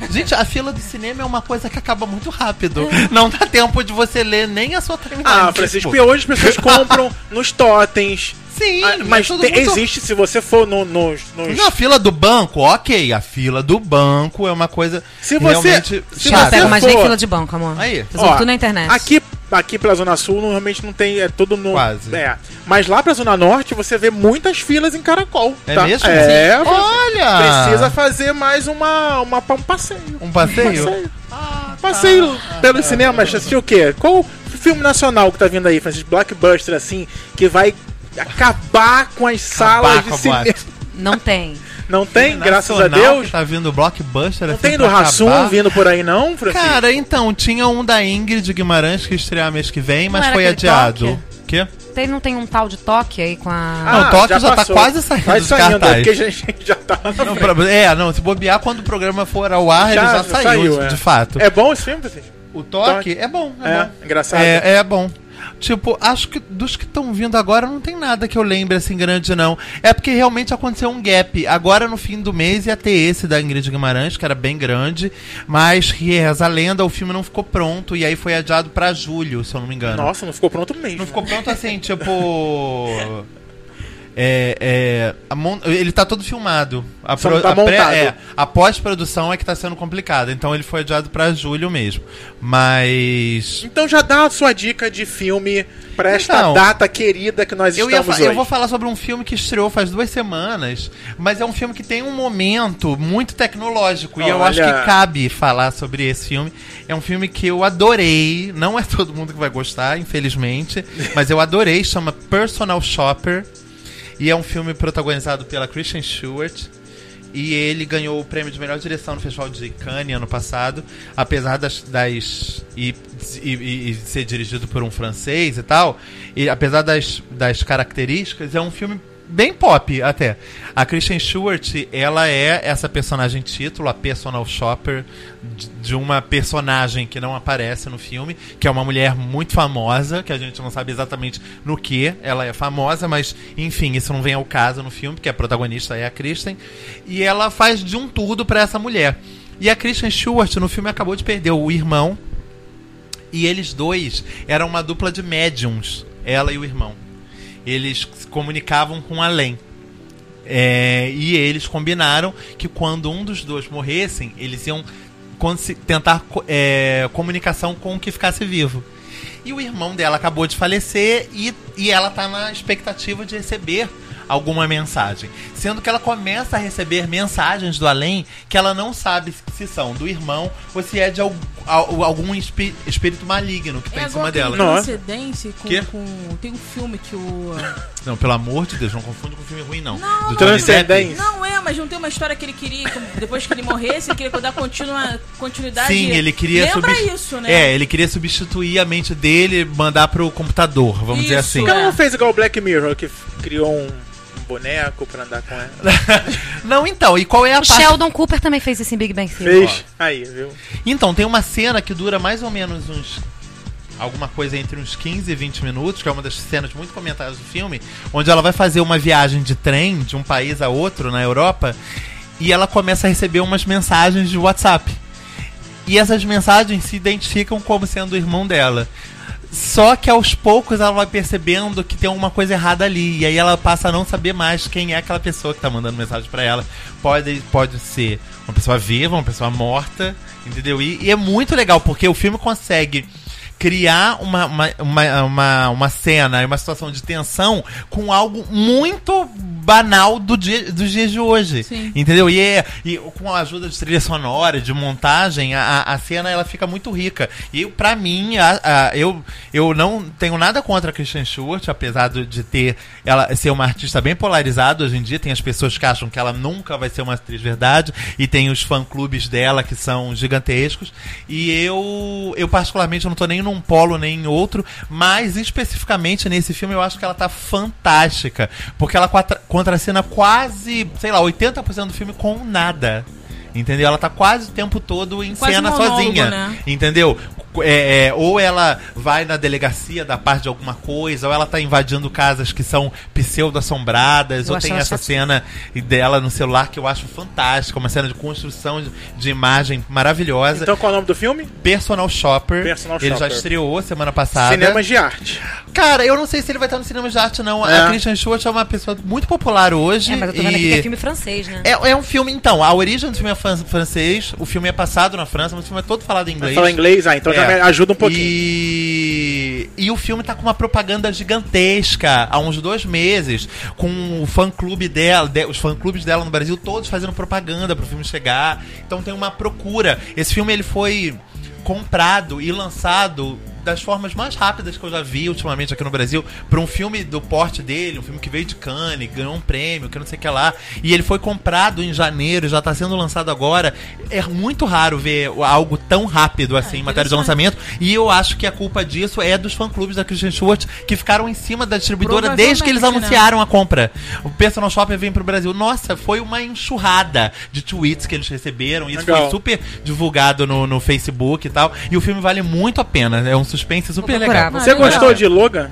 Gente, a fila do cinema é uma coisa que acaba muito rápido. Não dá tempo de você ler nem a sua timeline. Ah, tipo, Francisco, e hoje as pessoas compram nos totens. Sim, Ah, mas tudo tem- muito- existe, se você for no- nos. nos- Na fila do banco, ok. A fila do banco é uma coisa Se você- realmente se não você pego mais nem fila de banco, amor. Aí. Ó, tudo na internet. Aqui, aqui pela Zona Sul normalmente não tem, é tudo no. Quase. É. Mas lá pra Zona Norte você vê muitas filas em caracol. É tá? mesmo? É. Sim. Olha! Precisa fazer mais uma, uma, um passeio. Um passeio? Passeio. passeio pelo cinema. Já assistiu o quê? Qual filme nacional que tá vindo aí, Francisco? Blockbuster, assim, que vai acabar com as salas Acabar de cinema. boate. Não tem. Não tem, Filme graças a nacional Deus. que Tá vindo blockbuster Não assim tem do Rassum vindo por aí, não, Francisco? Cara, então, tinha um da Ingrid Guimarães que estrear mês que vem, mas foi adiado. Toque? Quê? Tem, não tem um tal de toque aí com a. Não, o Tóquio já tá passou. quase saindo Vai dos saindo, é cartazes. porque a gente já tá lá na Não, é, não, se bobear quando o programa for ao ar, ele já saiu, é. de fato. É bom esse filme, Francisco? O toque é bom, é, É, bom. engraçado. É, é bom. Tipo, acho que dos que estão vindo agora não tem nada que eu lembre assim grande, não. É porque realmente aconteceu um gap. Agora no fim do mês ia ter esse da Ingrid Guimarães, que era bem grande. Mas reza a lenda, o filme não ficou pronto. E aí foi adiado pra julho, se eu não me engano. Nossa, não ficou pronto mesmo. Não ficou pronto assim, tipo. É, é, a mon- ele tá todo filmado. A, não tá a, pré- é, a pós-produção é que tá sendo complicada. Então ele foi adiado pra julho mesmo. Mas. Então já dá a sua dica de filme pra esta Então, data querida que nós Eu, estamos hoje. eu vou falar sobre um filme que estreou faz duas semanas, mas é um filme que tem um momento muito tecnológico e eu Olha. acho que cabe falar sobre esse filme. É um filme que eu adorei, não é todo mundo que vai gostar, infelizmente, mas eu adorei, chama Personal Shopper e é um filme protagonizado pela Kristen Stewart. E ele ganhou o prêmio de melhor direção no Festival de Cannes ano passado, apesar das. das e- e- e ser dirigido por um francês e tal. E apesar das, das características, é um filme bem pop até. A Kristen Stewart, ela é essa personagem título, a personal shopper de- uma personagem que não aparece no filme, que é uma mulher muito famosa, que a gente não sabe exatamente no que ela é famosa, mas enfim, isso não vem ao caso no filme, porque a protagonista é a Kristen, e ela faz de um tudo pra essa mulher. E a Kristen Stewart no filme acabou de perder o irmão, e eles dois eram uma dupla de médiums, ela e o irmão. Eles se comunicavam com além. É, e eles combinaram que quando um dos dois morressem, eles iam tentar é, comunicação com o que ficasse vivo. E o irmão dela acabou de falecer e, e ela tá na expectativa de receber alguma mensagem. Sendo que ela começa a receber mensagens do além que ela não sabe se são do irmão ou se é de al- al- algum espí- espírito maligno que É tá em igual cima dela. Não. Transcendência com, com- Tem um filme que o. Não, pelo amor de Deus, não confunde com filme ruim, não. Não, Do Transcendência. Não é, mas não tem uma história que ele queria, que depois que ele morresse, ele queria dar continua, continuidade. Sim, ele queria Lembra isso, né? É, ele queria substituir a mente dele, mandar pro computador, vamos dizer Isso, assim. Por que ela É. não fez igual o Black Mirror, que criou um boneco pra andar com ela? Não, então, e qual é a O parte? Sheldon Cooper também fez esse em Big Bang Theory. Fez. Aí, viu? Então, tem uma cena que dura mais ou menos uns alguma coisa entre uns 15 e 20 minutos, que é uma das cenas muito comentadas do filme, onde ela vai fazer uma viagem de trem de um país a outro na Europa e ela começa a receber umas mensagens de WhatsApp. E essas mensagens se identificam como sendo o irmão dela. Só que aos poucos ela vai percebendo que tem alguma coisa errada ali. E aí ela passa a não saber mais quem é aquela pessoa que tá mandando mensagem pra ela. Pode, pode ser uma pessoa viva, uma pessoa morta, entendeu? E, e é muito legal, porque o filme consegue criar uma, uma, uma, uma, uma cena e uma situação de tensão com algo muito banal do dia, dos dias de hoje. Sim. Entendeu? E, é- e com a ajuda de trilha sonora, de montagem, a, a cena ela fica muito rica. E pra mim, a- a- eu, eu não tenho nada contra a Christian Stewart, apesar de ter ela ser uma artista bem polarizada hoje em dia. Tem as pessoas que acham que ela nunca vai ser uma atriz verdade, e tem os fã-clubes dela que são gigantescos. E eu, eu particularmente, não tô nem num polo nem em outro, mas especificamente nesse filme eu acho que ela tá fantástica. Porque ela contra- contracena quase, sei lá, 80% do filme com nada. Entendeu? Ela tá quase o tempo todo em Quase cena monólogo, sozinha. né? Entendeu? É, é, ou ela vai na delegacia da parte de alguma coisa, ou ela tá invadindo casas que são pseudo-assombradas, Eu ou tem essa chatinha. cena dela no celular que eu acho fantástica, uma cena de construção de, de imagem maravilhosa. Então qual é o nome do filme? Personal Shopper. Personal ele já Shopper. estreou semana passada. Cinemas de arte. Cara, eu não sei se ele vai estar no cinema de arte, não. É. A Christian Stewart é uma pessoa muito popular hoje. É, mas eu tô vendo aqui e- que é filme francês, né? é, é um filme, então, a origem do filme é fran- francês, o filme é passado na França, mas o filme é todo falado em inglês. falar inglês? Ah, então já Ajuda um pouquinho. E... e o filme tá com uma propaganda gigantesca há uns dois meses, com o fã-clube dela, de- os fã-clubes dela no Brasil todos fazendo propaganda pro filme chegar. Então tem uma procura. Esse filme ele foi comprado e lançado das formas mais rápidas que eu já vi ultimamente aqui no Brasil pra um filme do porte dele, um filme que veio de Cannes, ganhou um prêmio, que não sei o que lá, e ele foi comprado em janeiro, já tá sendo lançado agora. É muito raro ver algo tão rápido assim em matéria de lançamento, e eu acho que a culpa disso é dos fã-clubes da Christian Stewart que ficaram em cima da distribuidora desde que eles né? anunciaram a compra. O Personal Shopper vem pro Brasil. Nossa, foi uma enxurrada de tweets que eles receberam. Isso Legal. foi super divulgado no, no Facebook e tal. E o filme vale muito a pena. É um suspense super procurar, legal. Você gostou de Logan?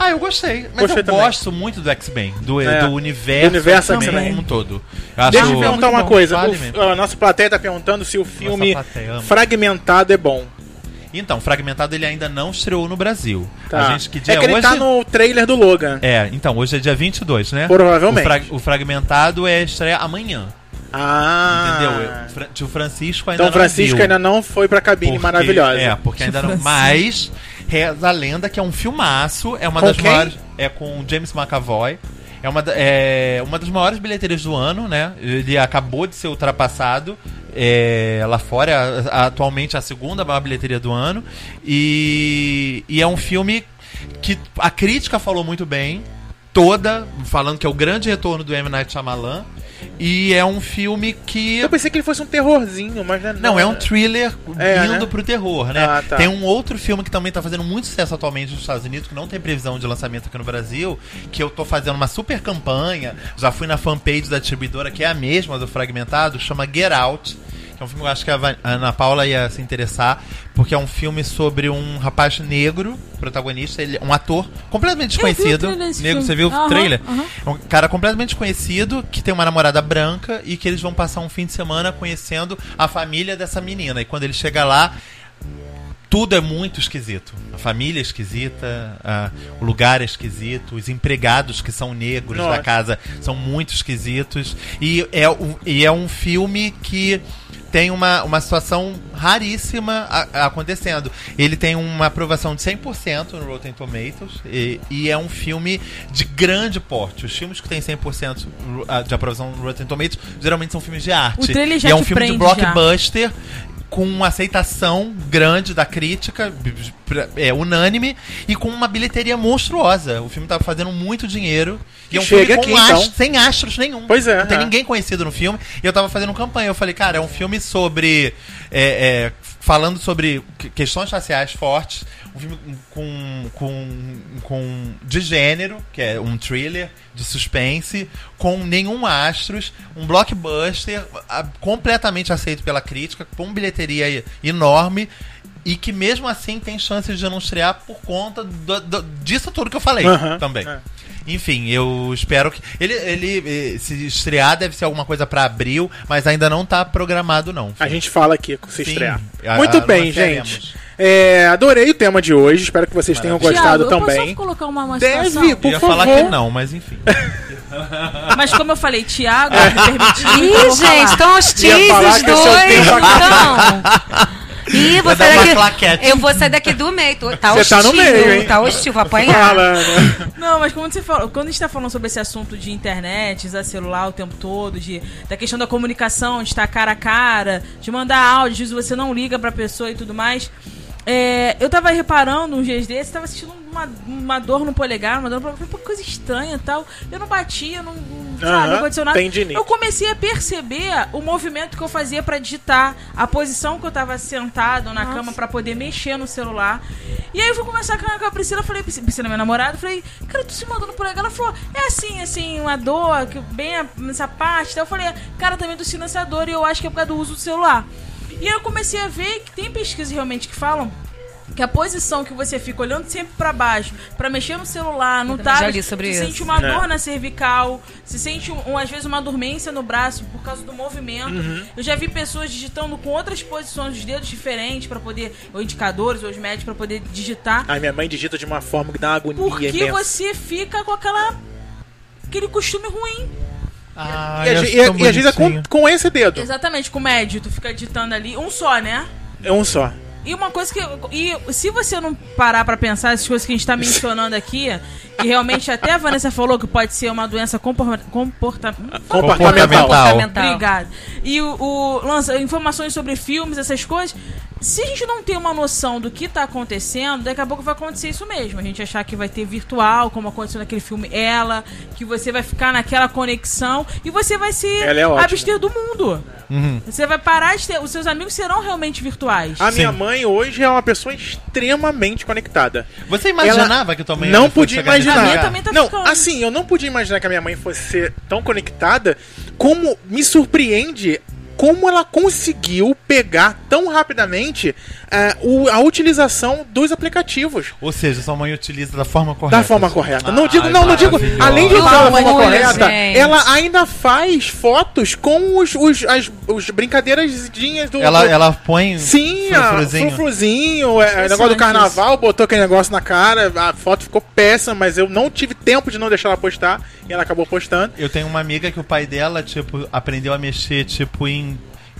Ah, eu gostei. Mas Gostei eu também. gosto muito do X-Men, do, É, do universo, do universo X-Men como um todo. Eu acho Deixa eu perguntar muito uma bom. coisa. Vale O- mesmo. a nossa plateia tá perguntando se o filme plateia ama. Fragmentado é bom. Então, Fragmentado ele ainda não estreou no Brasil. Tá. A gente que dia é que ele hoje? tá no trailer do Logan. É, então, hoje é dia 22, né? Provavelmente. O, frag- o Fragmentado é estreia amanhã. Ah. Entendeu? Eu- Fra- Tio Francisco ainda Então não Francisco viu. ainda não foi pra cabine Porque- maravilhosa. É, porque ainda não. Mas reza a lenda que é um filmaço, é uma Com das quem? maiores. É com James McAvoy. É uma, é uma das maiores bilheterias do ano, né? Ele acabou de ser ultrapassado. é, lá fora, é a- atualmente a segunda maior bilheteria do ano. E, e é um filme que a crítica falou muito bem, toda, falando que é o grande retorno do M. Night Shyamalan. E é um filme que. Eu pensei que ele fosse um terrorzinho, mas não, Não, é um thriller É, indo né? pro terror, né? Ah, tá. Tem um outro filme que também tá fazendo muito sucesso atualmente nos Estados Unidos, que não tem previsão de lançamento aqui no Brasil, que eu tô fazendo uma super campanha, já fui na fanpage da distribuidora, que é a mesma do Fragmentado, chama Get Out. Que é um filme que eu acho que a Ana Paula ia se interessar, porque é um filme sobre um rapaz negro, protagonista, ele é um ator completamente o desconhecido. Negro, filme. você viu o Aham, trailer? É um cara completamente desconhecido que tem uma namorada branca e que eles vão passar um fim de semana conhecendo a família dessa menina. E quando ele chega lá, tudo é muito esquisito. A família é esquisita, a- o lugar é esquisito, os empregados que são negros Nossa. da casa são muito esquisitos. E é, um- e é um filme que tem uma, uma situação raríssima a- acontecendo. Ele tem uma aprovação de 100% no Rotten Tomatoes e, e é um filme de grande porte. Os filmes que têm 100% de aprovação no Rotten Tomatoes geralmente são filmes de arte. O trailer já e é um filme de prende já. Com uma aceitação grande da crítica, é unânime, e com uma bilheteria monstruosa. O filme tá fazendo muito dinheiro. E é um Chega filme aqui, então. ast- sem astros nenhum. Pois é, Não tem é. ninguém conhecido no filme. E eu tava fazendo campanha. Eu falei, cara, é um filme sobre. é, é, falando sobre que- questões raciais fortes. Um filme com, com, com. de gênero, que é um thriller de suspense, com nenhum astros, um blockbuster a- completamente aceito pela crítica, com bilheteria enorme. E que mesmo assim tem chances de não estrear por conta do- do- disso tudo que eu falei Aham, também. é. Enfim, eu espero que. Ele, ele eh, se estrear deve ser alguma coisa pra abril, mas ainda não tá programado, não. A gente fala aqui se Sim, estrear. a- Muito a- bem, gente. É, adorei o tema de hoje. Espero que vocês tenham Maravilha. gostado Thiago, eu também. posso colocar uma, uma Deve, por Eu ia favor. falar que não, mas enfim. Mas como eu falei, Thiago, me permitiu. Ih, gente, estão hostis os dois. Então. Ih, vou sair uma daqui. claquete. Eu vou sair daqui do meio. Tô- Tá Você hostil. tá no meio, hein? Tá hostil, vou apanhar. Fala, né? Não, mas como você falou, quando a gente tá falando sobre esse assunto de internet, usar celular o tempo todo, de, da questão da comunicação, de estar cara a cara, de mandar áudio, às vezes você não liga pra pessoa e tudo mais. É, eu tava reparando uns dias desses, tava sentindo uma, uma dor no polegar, uma dor no polegar, falei, pô, coisa estranha e tal. Eu não batia, não, não, sabe, Aham, não aconteceu nada. tendinite. Eu comecei a perceber o movimento que eu fazia pra digitar, a posição que eu tava sentado na cama pra poder mexer no celular. E aí eu fui conversar com a, com a Priscila, falei, Priscila, minha namorada, falei, cara, tu se mandando por aí. Ela falou, é assim, assim, uma dor, que bem nessa parte. Então eu falei, cara, também tô sentindo essa dor e eu acho que é por causa do uso do celular. E aí eu comecei a ver que tem pesquisas realmente que falam que a posição que você fica olhando sempre pra baixo, pra mexer no celular, no tablet, sobre você isso. sente uma É. dor na cervical, se sente um, às vezes uma dormência no braço por causa do movimento. Uhum. Eu já vi pessoas digitando com outras posições dos dedos diferentes para poder, ou indicadores, ou os médicos pra poder digitar. Ai, minha mãe digita de uma forma que dá uma agonia Porque imensa. você fica com aquela aquele costume ruim. Ah, E, a e a- e às vezes é com, com esse dedo. Exatamente, com o médio, tu fica digitando ali, um só, né? É um só. E uma coisa que. E se você não parar pra pensar essas coisas que a gente tá mencionando aqui, que realmente até a Vanessa falou que pode ser uma doença compor- comporta, Comportamental. Comportamental. Comportamental. Obrigado. E o, o lança informações sobre filmes, essas coisas. Se a gente não tem uma noção do que tá acontecendo, daqui a pouco vai acontecer isso mesmo. A gente achar que vai ter virtual, como aconteceu naquele filme Ela, que você vai ficar naquela conexão e você vai se Ela é abster do mundo. Você vai parar de ter. Os seus amigos serão realmente virtuais. A minha Sim. mãe hoje é uma pessoa extremamente conectada. Você imaginava que tua mãe não podia imaginar. A minha também tá não, ficando. assim, eu não podia imaginar que a minha mãe fosse ser tão conectada, como me surpreende como ela conseguiu pegar tão rapidamente eh, o- a utilização dos aplicativos. Ou seja, sua mãe utiliza da forma correta. Da forma correta. Não Ai, digo, não, não digo. Além de usar da forma correta, Deus. ela ainda faz fotos com os, os, as os brincadeirazinhas do. Ela, do- ela põe Sim, frufruzinho. frufruzinho, é, o negócio do carnaval, botou aquele negócio na cara, a foto ficou péssima, mas eu não tive tempo de não deixar ela postar, e ela acabou postando. Eu tenho uma amiga que o pai dela, tipo, aprendeu a mexer, tipo, em,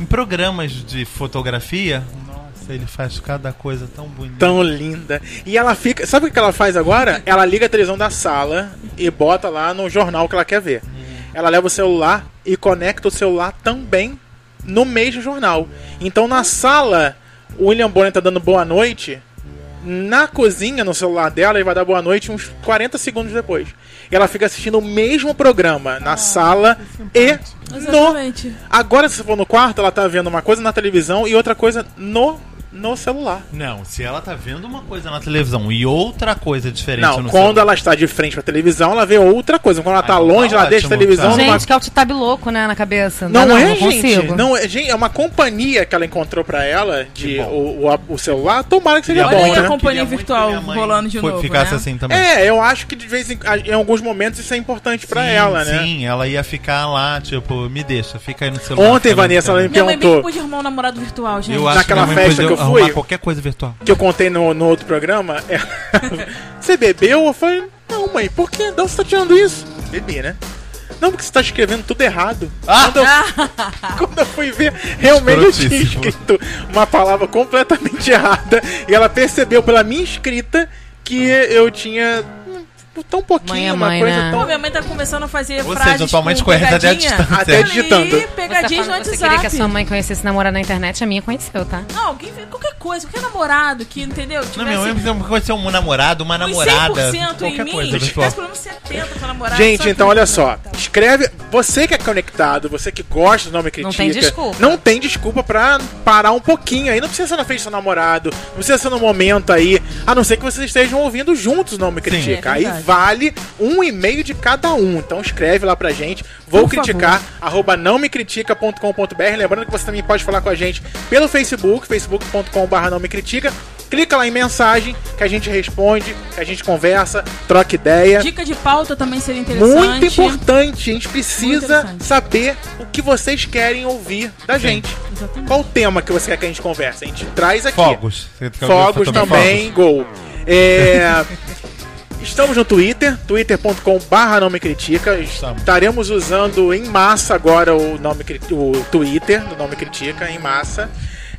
em programas de fotografia. Nossa, ele faz cada coisa tão bonita. Tão linda. E ela fica. Sabe o que ela faz agora? Ela liga a televisão da sala e bota lá no jornal que ela quer ver. Ela leva o celular e conecta o celular também no mesmo jornal. Então na sala, o William Bonner tá dando boa noite. Na cozinha, no celular dela, ele vai dar boa noite uns 40 segundos depois. E ela fica assistindo o mesmo programa na sala e no Exatamente. Agora, se você for no quarto, ela tá vendo uma coisa na televisão e outra coisa no, no celular. Não, se ela tá vendo uma coisa na televisão e outra coisa diferente Não, no quando celular. ela está de frente pra televisão, ela vê outra coisa. Quando ela tá então longe, tá ela deixa a televisão tá. numa... Gente, que alt-tab louco, né, na cabeça. Não, Dá é, não gente. consigo. Não é, gente. É uma companhia que ela encontrou pra ela de o, o, o celular. Tomara que seja Queria Olha bom, aí a né? comp- companhia Queria virtual rolando de foi- novo, Ficasse né? assim também. É, eu acho que de vez em, em alguns momentos isso é importante pra Sim, ela, né? Sim, ela ia ficar lá, tipo, me deixa, fica aí no celular. Ontem, Vanessa, ela me celular. Minha mãe bem que perguntou podia arrumar um namorado virtual, gente. Eu acho Naquela festa que eu fui- qualquer coisa virtual. que eu contei no, no outro programa, é... você bebeu? Eu falei, não, mãe, por que? De onde você tá tirando isso? Bebi, né? Não, porque você tá escrevendo tudo errado. Ah! Quando, eu, quando eu fui ver, realmente eu tinha escrito uma palavra completamente errada. E ela percebeu pela minha escrita que eu tinha hum, tão pouquinho, Mãe é uma mãe, coisa né? Pô, tão. minha mãe tá começando a fazer Ou frases seja, tua mãe te com conhece até distância. Até digitando. Você, Pegadinha no falando que você WhatsApp. queria que a sua mãe conhecesse namorar na internet, a minha conheceu, tá? Não, alguém, qualquer coisa, qualquer namorado que, entendeu? Não, minha mãe Tivesse precisa conhecer um namorado, uma namorada, 100% em qualquer mim, coisa tivesse pelo menos 70 pra namorar. Gente, então que- olha só. Escreve. Você que é conectado, você que gosta do nome critica. Não tem desculpa. Não tem desculpa pra parar um pouquinho aí. Não precisa ser na frente do seu namorado. Não precisa ser no momento aí. A não ser que vocês estejam ouvindo juntos o nome critica. é aí. Vale um e-mail de cada um. Então escreve lá pra gente. Vou Por criticar, arroba não me critica.com.br. Lembrando que você também pode falar com a gente pelo Facebook, facebook.com.br não me critica. Clica lá em mensagem que a gente responde, que a gente conversa, troca ideia. Dica de pauta também seria interessante. Muito importante, a gente precisa saber o que vocês querem ouvir da gente. Exatamente. Qual o tema que você quer que a gente converse? A gente traz aqui. Fogos. Fogos sobre também, gol. É, Estamos no Twitter, não me critica. Estamos. Estaremos usando em massa agora o, nome, o Twitter do Nome Critica, em massa.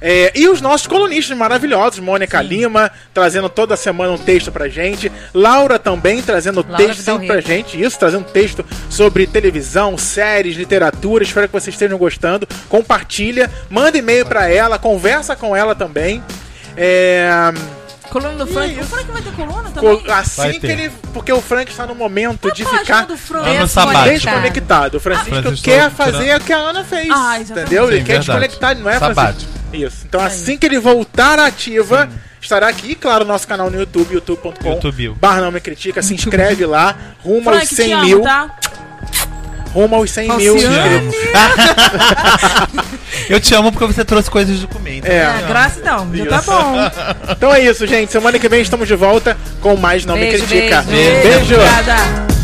É, e os nossos colunistas maravilhosos, Mônica Lima, trazendo toda semana um texto pra gente. Laura também trazendo Laura texto sempre pra gente. Isso, trazendo texto sobre televisão, séries, literatura. Espero que vocês estejam gostando. Compartilha, manda e-mail pra ela, conversa com ela também. É, Coluna do Frank. aí? O Frank vai ter coluna também? assim Vai que ele. Porque o Frank está no momento de A página ficar é desconectado. O Francisco, Francisco quer fazer o que a Ana fez. Ah, entendeu? Ele Sim, quer verdade. desconectar, não é, Sabático. Francisco? Isso. Então, assim que ele voltar à ativa, estará aqui, claro, nosso canal no YouTube, youtube.com. YouTube. Barra não me critica, se inscreve lá, rumo Frank, aos 100 te amo, mil. tá? Rumo aos 100 mil Falciane. inscritos. Eu te amo porque você trouxe coisas de comer. então É. É, graça então, já tá bom. Então é isso, gente. Semana que vem estamos de volta com mais Não Me Beijo, Critica. beijo. beijo. Obrigada.